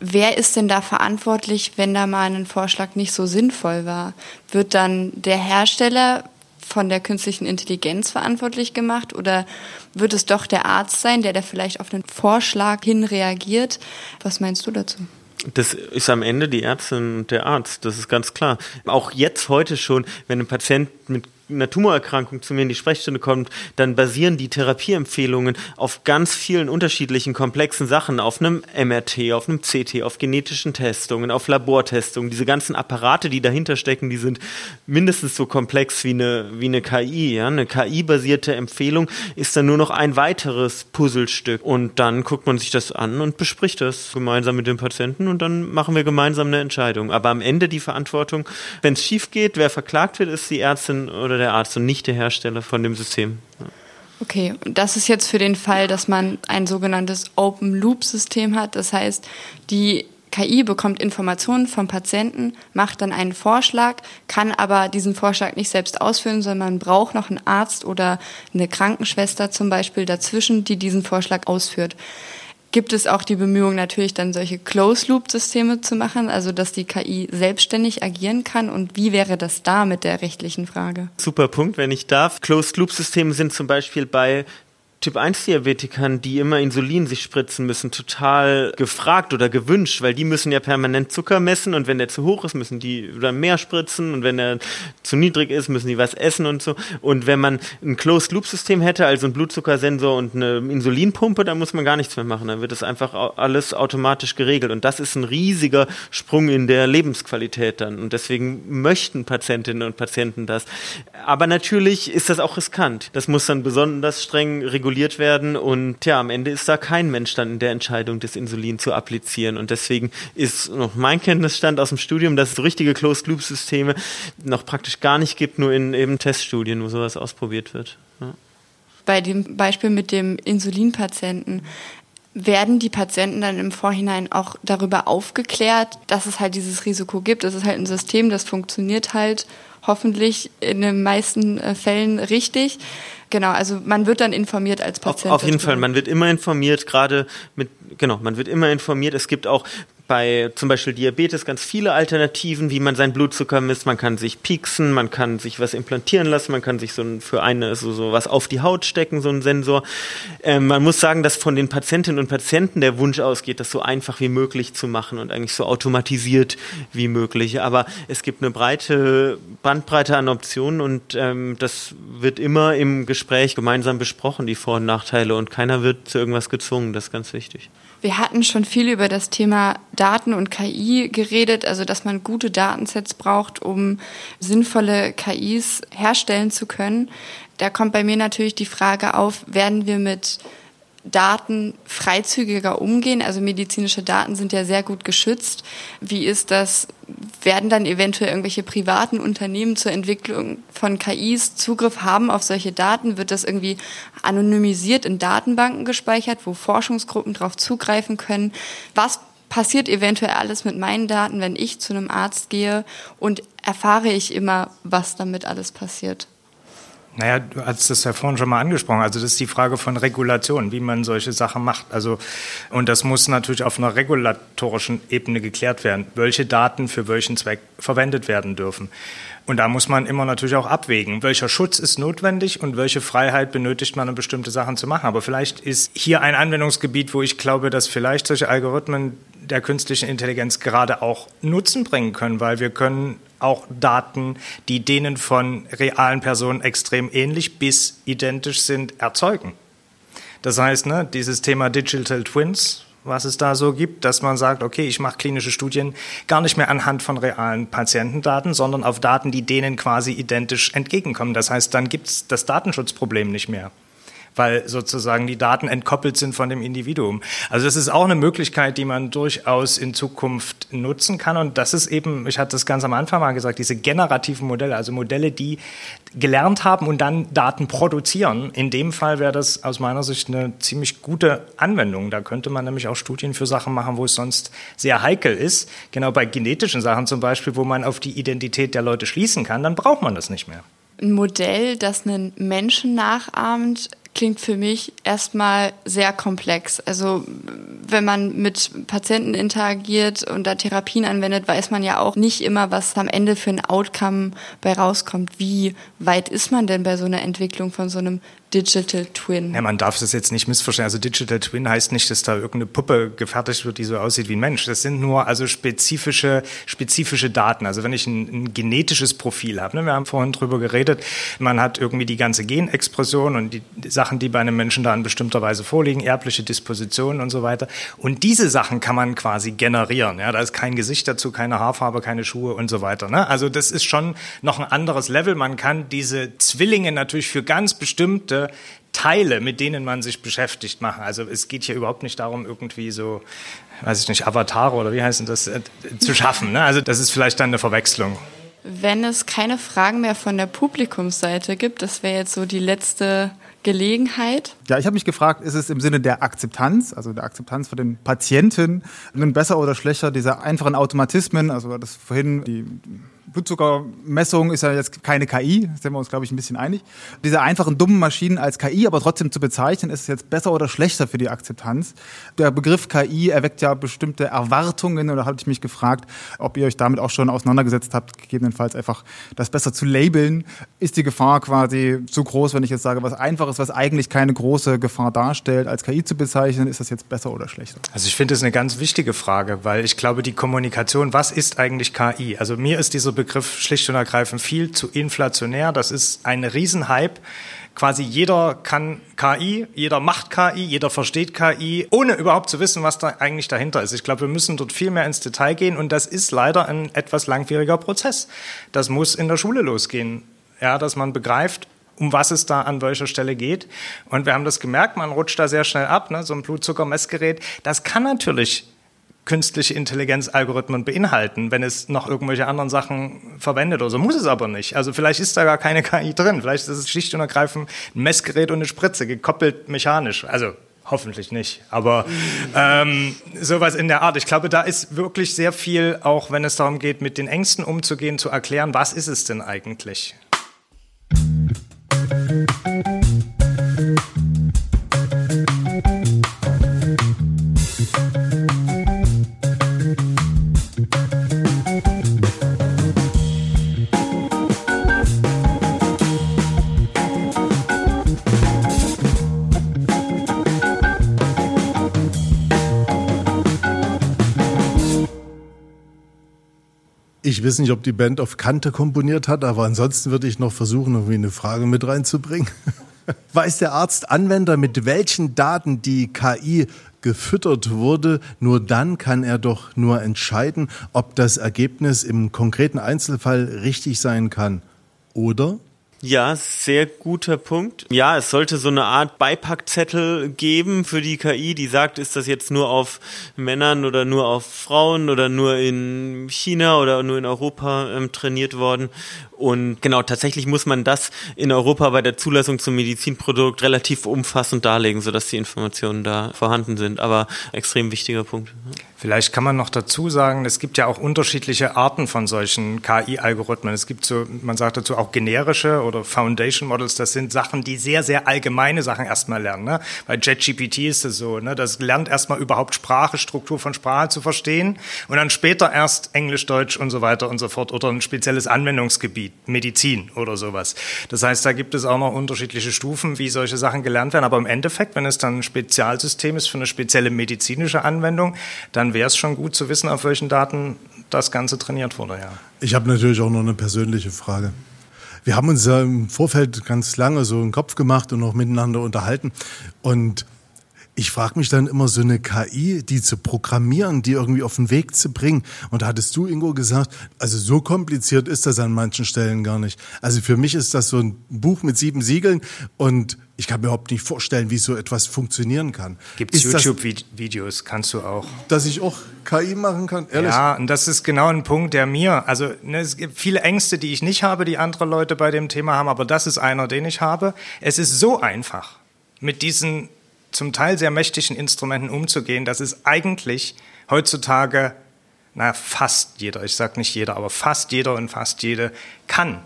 wer ist denn da verantwortlich, wenn da mal ein Vorschlag nicht so sinnvoll war? Wird dann der Hersteller von der künstlichen Intelligenz verantwortlich gemacht oder wird es doch der Arzt sein, der da vielleicht auf einen Vorschlag hin reagiert? Was meinst du dazu? Das ist am Ende die Ärztin und der Arzt, das ist ganz klar. Auch jetzt heute schon, wenn ein Patient mit einer Tumorerkrankung zu mir in die Sprechstunde kommt, dann basieren die Therapieempfehlungen auf ganz vielen unterschiedlichen komplexen Sachen, auf einem MRT, auf einem CT, auf genetischen Testungen, auf Labortestungen. Diese ganzen Apparate, die dahinter stecken, die sind mindestens so komplex wie eine, wie eine KI. Ja? Eine KI-basierte Empfehlung ist dann nur noch ein weiteres Puzzlestück. Und dann guckt man sich das an und bespricht das gemeinsam mit dem Patienten und dann machen wir gemeinsam eine Entscheidung. Aber am Ende die Verantwortung, wenn es schief geht, wer verklagt wird, ist die Ärztin oder oder der Arzt und nicht der Hersteller von dem System. Okay, das ist jetzt für den Fall, dass man ein sogenanntes Open-Loop-System hat. Das heißt, die KI bekommt Informationen vom Patienten, macht dann einen Vorschlag, kann aber diesen Vorschlag nicht selbst ausführen, sondern man braucht noch einen Arzt oder eine Krankenschwester zum Beispiel dazwischen, die diesen Vorschlag ausführt gibt es auch die Bemühung, natürlich dann solche Closed-Loop-Systeme zu machen, also dass die KI selbstständig agieren kann. Und wie wäre das da mit der rechtlichen Frage? Super Punkt, wenn ich darf. Closed-Loop-Systeme sind zum Beispiel bei Typ-1-Diabetikern, die immer Insulin sich spritzen müssen, total gefragt oder gewünscht, weil die müssen ja permanent Zucker messen und wenn der zu hoch ist, müssen die dann mehr spritzen und wenn er zu niedrig ist, müssen die was essen und so. Und wenn man ein Closed-Loop-System hätte, also einen Blutzuckersensor und eine Insulinpumpe, dann muss man gar nichts mehr machen. Dann wird das einfach alles automatisch geregelt. Und das ist ein riesiger Sprung in der Lebensqualität dann. Und deswegen möchten Patientinnen und Patienten das. Aber natürlich ist das auch riskant. Das muss dann besonders streng reguliert reguliert werden und ja, am Ende ist da kein Mensch dann in der Entscheidung, das Insulin zu applizieren und deswegen ist noch mein Kenntnisstand aus dem Studium, dass es richtige Closed-Loop-Systeme noch praktisch gar nicht gibt, nur in eben Teststudien, wo sowas ausprobiert wird. Ja. Bei dem Beispiel mit dem Insulinpatienten, werden die Patienten dann im Vorhinein auch darüber aufgeklärt, dass es halt dieses Risiko gibt. Es ist halt ein System, das funktioniert halt hoffentlich in den meisten äh, Fällen richtig. Genau, also man wird dann informiert als Patient. Auf, auf jeden Fall, man wird immer informiert, gerade mit, genau, man wird immer informiert. Es gibt auch bei zum Beispiel Diabetes ganz viele Alternativen, wie man seinen Blutzucker misst. Man kann sich pieksen, man kann sich was implantieren lassen, man kann sich so ein, für eine so, so was auf die Haut stecken, so ein Sensor. Ähm, man muss sagen, dass von den Patientinnen und Patienten der Wunsch ausgeht, das so einfach wie möglich zu machen und eigentlich so automatisiert wie möglich. Aber es gibt eine breite Bandbreite an Optionen und ähm, das wird immer im Gespräch gemeinsam besprochen, die Vor- und Nachteile und keiner wird zu irgendwas gezwungen. Das ist ganz wichtig. Wir hatten schon viel über das Thema Daten und KI geredet, also dass man gute Datensets braucht, um sinnvolle KIs herstellen zu können. Da kommt bei mir natürlich die Frage auf, werden wir mit Daten freizügiger umgehen? Also medizinische Daten sind ja sehr gut geschützt. Wie ist das? Werden dann eventuell irgendwelche privaten Unternehmen zur Entwicklung von KIs Zugriff haben auf solche Daten? Wird das irgendwie anonymisiert in Datenbanken gespeichert, wo Forschungsgruppen darauf zugreifen können? Was passiert eventuell alles mit meinen Daten, wenn ich zu einem Arzt gehe und erfahre ich immer, was damit alles passiert? Naja, du hast das ja vorhin schon mal angesprochen. Also das ist die Frage von Regulation, wie man solche Sachen macht. Also, und das muss natürlich auf einer regulatorischen Ebene geklärt werden, welche Daten für welchen Zweck verwendet werden dürfen. Und da muss man immer natürlich auch abwägen, welcher Schutz ist notwendig und welche Freiheit benötigt man, um bestimmte Sachen zu machen. Aber vielleicht ist hier ein Anwendungsgebiet, wo ich glaube, dass vielleicht solche Algorithmen der künstlichen Intelligenz gerade auch Nutzen bringen können, weil wir können auch Daten, die denen von realen Personen extrem ähnlich bis identisch sind, erzeugen. Das heißt, ne, dieses Thema Digital Twins, was es da so gibt, dass man sagt, okay, ich mache klinische Studien gar nicht mehr anhand von realen Patientendaten, sondern auf Daten, die denen quasi identisch entgegenkommen. Das heißt, dann gibt es das Datenschutzproblem nicht mehr weil sozusagen die Daten entkoppelt sind von dem Individuum. Also das ist auch eine Möglichkeit, die man durchaus in Zukunft nutzen kann. Und das ist eben, ich hatte das ganz am Anfang mal gesagt, diese generativen Modelle, also Modelle, die gelernt haben und dann Daten produzieren. In dem Fall wäre das aus meiner Sicht eine ziemlich gute Anwendung. Da könnte man nämlich auch Studien für Sachen machen, wo es sonst sehr heikel ist. Genau bei genetischen Sachen zum Beispiel, wo man auf die Identität der Leute schließen kann, dann braucht man das nicht mehr. Ein Modell, das einen Menschen nachahmt, klingt für mich erstmal sehr komplex. Also wenn man mit Patienten interagiert und da Therapien anwendet, weiß man ja auch nicht immer, was am Ende für ein Outcome bei rauskommt. Wie weit ist man denn bei so einer Entwicklung von so einem Digital Twin. Ja, man darf das jetzt nicht missverstehen. Also Digital Twin heißt nicht, dass da irgendeine Puppe gefertigt wird, die so aussieht wie ein Mensch. Das sind nur also spezifische, spezifische Daten. Also wenn ich ein, ein genetisches Profil habe, ne, wir haben vorhin drüber geredet, man hat irgendwie die ganze Genexpression und die, Sachen, die bei einem Menschen da in bestimmter Weise vorliegen, erbliche Dispositionen und so weiter. Und diese Sachen kann man quasi generieren. Ja, da ist kein Gesicht dazu, keine Haarfarbe, keine Schuhe und so weiter. Ne? Also das ist schon noch ein anderes Level. Man kann diese Zwillinge natürlich für ganz bestimmte bestimmte Teile, mit denen man sich beschäftigt, machen. Also es geht hier überhaupt nicht darum, irgendwie so, weiß ich nicht, Avatare oder wie heißt das, äh, zu schaffen. Ne? Also das ist vielleicht dann eine Verwechslung. Wenn es keine Fragen mehr von der Publikumsseite gibt, das wäre jetzt so die letzte Gelegenheit. Ja, ich habe mich gefragt, ist es im Sinne der Akzeptanz, also der Akzeptanz für den Patienten, nun besser oder schlechter diese einfachen Automatismen, also das vorhin die Blutzuckermessung ist ja jetzt keine KI, sind wir uns, glaube ich, ein bisschen einig. Diese einfachen, dummen Maschinen als KI, aber trotzdem zu bezeichnen, ist es jetzt besser oder schlechter für die Akzeptanz? Der Begriff KI erweckt ja bestimmte Erwartungen und da habe ich mich gefragt, ob ihr euch damit auch schon auseinandergesetzt habt, gegebenenfalls einfach das besser zu labeln. Ist die Gefahr quasi zu groß, wenn ich jetzt sage, was Einfaches, was eigentlich keine große Gefahr darstellt, als KI zu bezeichnen, ist das jetzt besser oder schlechter? Also ich finde das eine ganz wichtige Frage, weil ich glaube, die Kommunikation, was ist eigentlich KI? Also mir ist dieser Begriff schlicht und ergreifend viel zu inflationär. Das ist ein Riesenhype. Quasi jeder kann KI, jeder macht KI, jeder versteht KI, ohne überhaupt zu wissen, was da eigentlich dahinter ist. Ich glaube, wir müssen dort viel mehr ins Detail gehen und das ist leider ein etwas langwieriger Prozess. Das muss in der Schule losgehen. Ja, dass man begreift, um was es da an welcher Stelle geht. Und wir haben das gemerkt, man rutscht da sehr schnell ab, ne? so ein Blutzuckermessgerät. Das kann natürlich künstliche Intelligenzalgorithmen beinhalten, wenn es noch irgendwelche anderen Sachen verwendet oder so. Muss es aber nicht. Also vielleicht ist da gar keine KI drin. Vielleicht ist es schlicht und ergreifend ein Messgerät und eine Spritze, gekoppelt mechanisch. Also hoffentlich nicht. Aber ähm, sowas in der Art. Ich glaube, da ist wirklich sehr viel, auch wenn es darum geht, mit den Ängsten umzugehen, zu erklären, was ist es denn eigentlich? Ich weiß nicht, ob die Band auf Kante komponiert hat, aber ansonsten würde ich noch versuchen, irgendwie eine Frage mit reinzubringen. Weiß der Arzt Anwender, mit welchen Daten die KI gefüttert wurde, nur dann kann er doch nur entscheiden, ob das Ergebnis im konkreten Einzelfall richtig sein kann. Oder? Ja, sehr guter Punkt. Ja, es sollte so eine Art Beipackzettel geben für die KI, die sagt, ist das jetzt nur auf Männern oder nur auf Frauen oder nur in China oder nur in Europa ähm, trainiert worden. Und genau, tatsächlich muss man das in Europa bei der Zulassung zum Medizinprodukt relativ umfassend darlegen, sodass die Informationen da vorhanden sind. Aber extrem wichtiger Punkt. Vielleicht kann man noch dazu sagen, es gibt ja auch unterschiedliche Arten von solchen KI-Algorithmen. Es gibt so, man sagt dazu auch generische oder Foundation Models. Das sind Sachen, die sehr, sehr allgemeine Sachen erstmal lernen. Ne? Bei JetGPT ist es so, ne? das lernt erstmal überhaupt Sprache, Struktur von Sprache zu verstehen und dann später erst Englisch, Deutsch und so weiter und so fort oder ein spezielles Anwendungsgebiet, Medizin oder sowas. Das heißt, da gibt es auch noch unterschiedliche Stufen, wie solche Sachen gelernt werden. Aber im Endeffekt, wenn es dann ein Spezialsystem ist für eine spezielle medizinische Anwendung, dann dann wäre es schon gut zu wissen, auf welchen Daten das Ganze trainiert wurde. Ja. Ich habe natürlich auch noch eine persönliche Frage. Wir haben uns ja im Vorfeld ganz lange so einen Kopf gemacht und noch miteinander unterhalten. Und ich frage mich dann immer, so eine KI, die zu programmieren, die irgendwie auf den Weg zu bringen. Und da hattest du, Ingo, gesagt, also so kompliziert ist das an manchen Stellen gar nicht. Also für mich ist das so ein Buch mit sieben Siegeln und ich kann mir überhaupt nicht vorstellen, wie so etwas funktionieren kann. Gibt es YouTube-Videos, kannst du auch. Dass ich auch KI machen kann, ehrlich? Ja, und das ist genau ein Punkt, der mir, also ne, es gibt viele Ängste, die ich nicht habe, die andere Leute bei dem Thema haben, aber das ist einer, den ich habe. Es ist so einfach, mit diesen zum Teil sehr mächtigen Instrumenten umzugehen, das ist eigentlich heutzutage, na, fast jeder, ich sage nicht jeder, aber fast jeder und fast jede kann,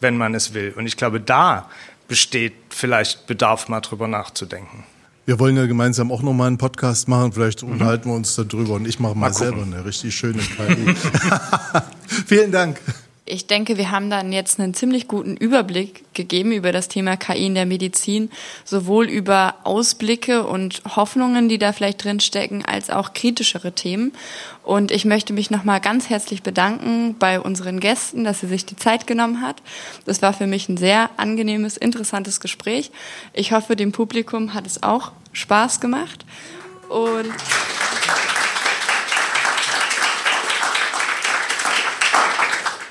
wenn man es will. Und ich glaube, da besteht vielleicht Bedarf, mal drüber nachzudenken. Wir wollen ja gemeinsam auch nochmal einen Podcast machen. Vielleicht mhm. unterhalten wir uns darüber und ich mache mal, mal selber eine richtig schöne KI. Vielen Dank ich denke, wir haben dann jetzt einen ziemlich guten Überblick gegeben über das Thema KI in der Medizin, sowohl über Ausblicke und Hoffnungen, die da vielleicht drin stecken, als auch kritischere Themen. Und ich möchte mich nochmal ganz herzlich bedanken bei unseren Gästen, dass sie sich die Zeit genommen hat. Das war für mich ein sehr angenehmes, interessantes Gespräch. Ich hoffe, dem Publikum hat es auch Spaß gemacht. Und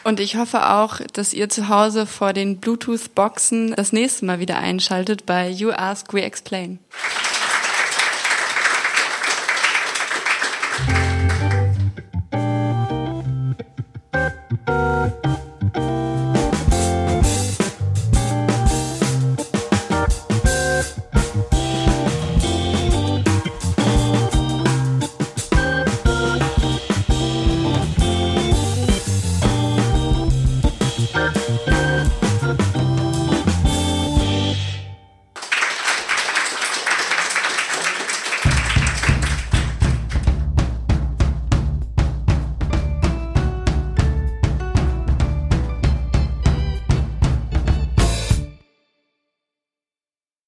Und ich hoffe auch, dass ihr zu Hause vor den Bluetooth-Boxen das nächste Mal wieder einschaltet bei You Ask, We Explain.